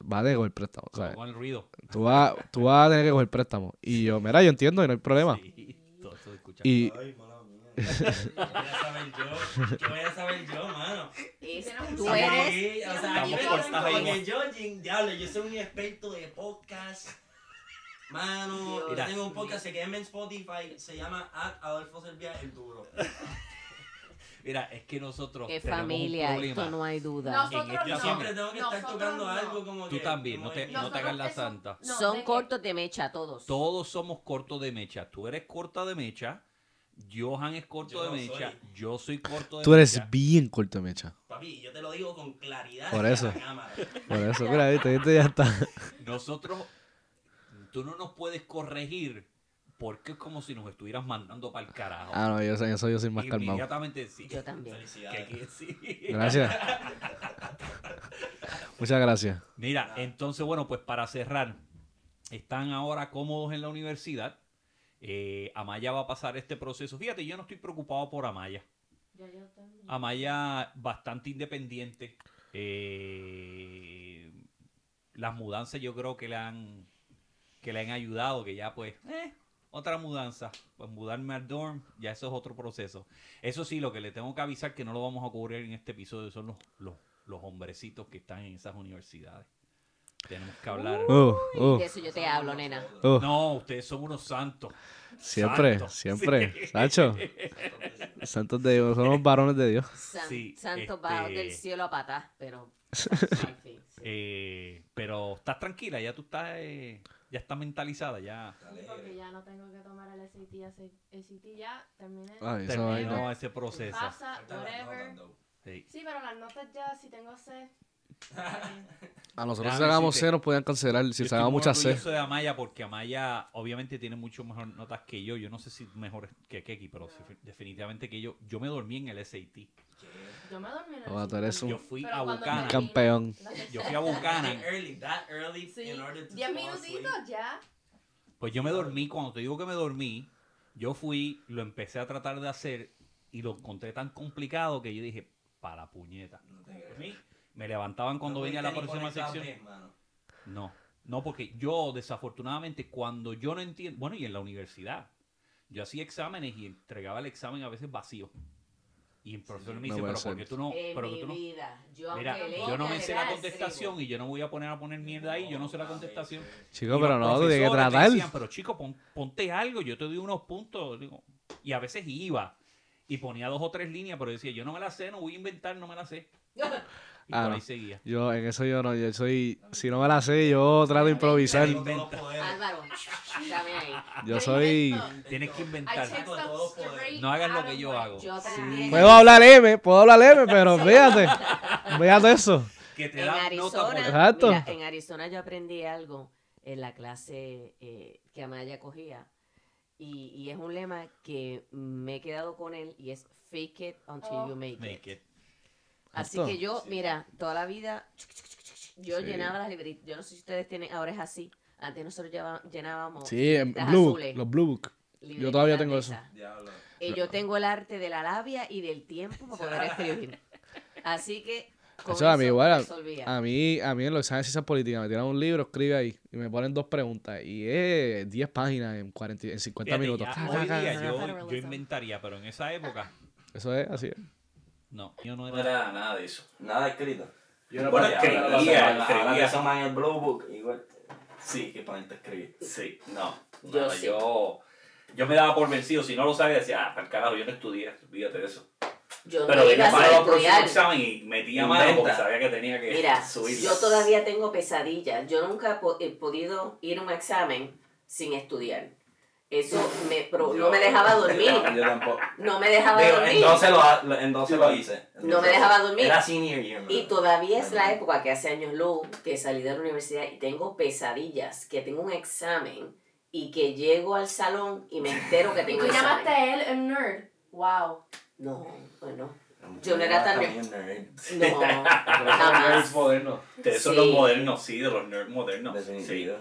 va de coger préstamo, ¿sabes? Con el ruido. Tú vas, tú vas a tener que coger préstamo. Y yo, mira, yo entiendo y no hay problema. Sí, todo escucha. Y Ay, mala mía. ¿Qué voy a saber yo? ¿Qué voy a saber yo, mano? Tú eres. O sea, aquí me yo, diablo, yo soy un experto de podcast. Mano, yo tengo un podcast, se queda en Spotify, se llama At Adolfo Servia El Duro. Mira, es que nosotros. Que tenemos un familia, problema. esto no hay duda. Nosotros En este Yo no. siempre tengo que estar tocando no. algo como que... Tú también, no te, no te hagas la santa. No, Son ¿de qué? cortos de mecha todos. Todos somos cortos de mecha. Tú eres corta de mecha. Johan es corto Yo de no mecha. soy. Yo soy corto de tú eres mecha. bien corto de mecha. Papi, yo te lo digo con claridad. Por en eso. la cámara. Por eso, mira, viste, viste, ya está. Nosotros, tú no nos puedes corregir porque es como si nos estuvieras mandando para el carajo. Ah, no, yo soy, eso yo soy más calmado. Inmediatamente sí. Yo también. Que Felicidades. aquí sí. Gracias. Muchas gracias. Mira, entonces, bueno, pues para cerrar, están ahora cómodos en la universidad. Eh, Amaya va a pasar este proceso. Fíjate, yo no estoy preocupado por Amaya. Ya yo también. Amaya bastante independiente. Eh, las mudanzas yo creo que le han que le han ayudado, que ya pues, eh, otra mudanza. Pues mudarme al dorm, ya eso es otro proceso. Eso sí, lo que le tengo que avisar que no lo vamos a cubrir en este episodio son los, los, los hombrecitos que están en esas universidades. Tenemos que hablar. Uh, uh, De eso yo te hablo, nena. uh. No, ustedes son unos santos. Siempre, Santos. siempre. Sí. Sacho, Santos de Dios, somos varones de Dios. San- Sí, santo este- del cielo a patás, pero... sí. Eh, pero estás tranquila, ya tú estás, eh, ya estás mentalizada, ya Sí, porque ya no tengo que tomar el SAT, hace- SAT ya terminé. Ay, esa terminó ese proceso. Pasa, whatever. Sí. Sí, pero las notas ya, si tengo C. A nosotros si sacamos decirte, C nos podían cancelar. Si Yo sacamos muchas C. orgulloso de Amaya porque Amaya obviamente tiene mucho mejor notas que yo. Yo no sé si mejor que Keki, pero definitivamente que yo. Yo me dormí en el SAT. Yo me dormí en el tú SAT. eres un Yo fui a terminé Campeón. Yo fui a Buchanan. That early, that early Sí, in order to 10 fall asleep. minutitos ya. Pues yo me dormí, cuando te digo que me dormí, yo fui, lo empecé a tratar de hacer y lo encontré tan complicado que yo dije, para puñeta. No te. Dormí, Me levantaban cuando No venía la próxima sección. No, no, porque yo desafortunadamente cuando yo no entiendo, bueno, y en la universidad, yo hacía exámenes y entregaba el examen a veces vacío. Y el profesor me dice, pero ser. ¿por qué tú no? Pero que tú no? vida, yo Mira, yo no me sé la contestación escribo. y yo no voy a poner a poner mierda ahí, yo no sé la contestación. Chico, pero no, tú tienes que profesores me tratar. decían, pero chico, pon- ponte algo, yo te doy unos puntos. Digo, y a veces iba y ponía dos o tres líneas, pero decía, yo no me la sé, no voy a inventar, no me la sé. Y Ah, por no. ahí seguía. Yo, en eso yo no, yo soy, si no me la sé, yo trato de improvisar. Álvaro, dame ahí. Yo soy... Tienes que inventar. No hagas lo que yo hago. Yo Sí. Puedo hablar M, puedo hablar M, pero fíjate, fíjate eso. Que te En da Arizona. Exacto. mira, en Arizona yo aprendí algo en la clase eh, que Amaya cogía. Y, y es un lema que me he quedado con él y es fake it until Oh. you make, Make it. it. Así que yo, mira, toda la vida yo Sí. llenaba las libritas. Yo no sé si ustedes tienen, ahora es así. Antes nosotros llenábamos Sí, en libritas Blue azules, los Blue Book. libretitas todavía tengo eso. Y yo tengo el arte de la labia y del tiempo para poder escribir. Así que con Eso a mí igual. A mí, a mí en los exámenes de ciencias políticas me tiran un libro, escribe ahí y me ponen dos preguntas y es 10 páginas en, 40, en 50 Fíjate, minutos. ya hoy día yo, yo inventaría, pero en esa época, Eso es así. es. No, yo no No era... era nada de eso. Nada escrito. Yo no Bueno, escribía, escribía. Ahora que son en el Blue Book, igual. Sí, que ponerte a escribir. Sí, no. Yo nada, sí. yo, yo me daba por vencido. Si no lo sabía, decía, ah, para el carajo, yo no estudié, olvídate de eso. Yo Pero no venía iba para a el próximo estudiar. examen y metía mano porque sabía que tenía que Mira, subir. yo todavía tengo pesadillas. Yo nunca he podido ir a un examen sin estudiar. Eso me, pro- no me dejaba dormir. Yo tampoco. No me dejaba Digo, dormir. entonces lo, entonces lo hice. No me dejaba dormir. Era senior year. Y todavía es la época que hace años luz que salí de la universidad y tengo pesadillas, que tengo un examen y que llego al salón y me entero que Y tengo tú examen. llamaste a él un nerd. Wow. No, bueno. Yo no era tan- nerd. No, Nerds jamás. modernos. De esos Sí. los modernos, sí, de los nerds modernos. Sí. Definitivo.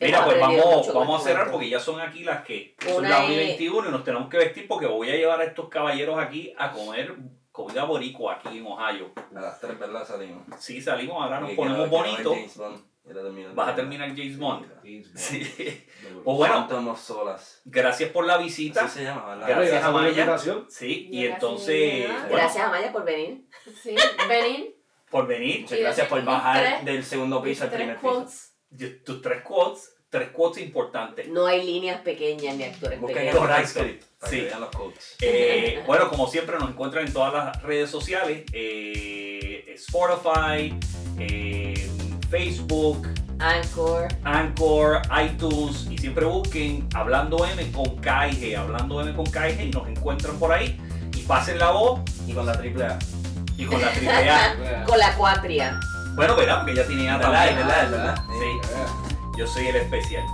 Mira, Hemos pues aprendido vamos, mucho con vamos a este cerrar porque ya son aquí las que son Una las es- 21 y nos tenemos que vestir porque voy a llevar a estos caballeros aquí a comer comida boricua aquí en Ohio. A las tres, ¿verdad? Salimos. Sí, salimos, ahora nos Y ponemos bonitos. James Bond. Vas a terminar James Bond. Sí. Pues Pues bueno. Phantom of Solas. Gracias por la visita. Así se llama, ¿verdad? Gracias, Gracias Amaya. invitación. Sí, y entonces, bueno, Gracias Amaya por venir. Sí, venir. por venir. Muchas gracias por bajar tres- del segundo piso al primer piso. quotes. Y Tus tres quotes, tres quotes importantes. No hay líneas pequeñas ni actores el pequeños. Correcto. transcript para Sí. que vean los codes. Eh, bueno, como siempre nos encuentran en todas las redes sociales, eh, Spotify, eh, Facebook, Anchor. Anchor, iTunes y siempre busquen Hablando M con K y G, Hablando M con K y nos encuentran por ahí y pasen la voz Y con la triple A. y con la triple A. Con la cuatria. Bueno, verán, porque ya tiene A ¿Verdad? también. ¿Verdad? ¿Verdad? Sí, yo soy el especial.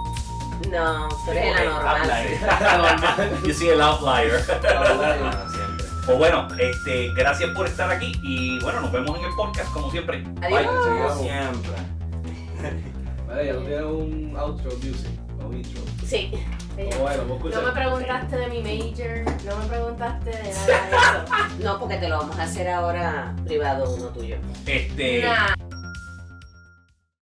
No, tú eres el anormal. Outlier. yo soy el outlier. Pues bueno, este, gracias por estar aquí y bueno, nos vemos en el podcast como siempre. Adiós. Como siempre. Vale, ya tienes un outro music, o un intro. Sí. Bueno, vamos a No me preguntaste de mi major, no me preguntaste de nada de eso. No, porque te lo vamos a hacer ahora privado uno tuyo. Este, Nah.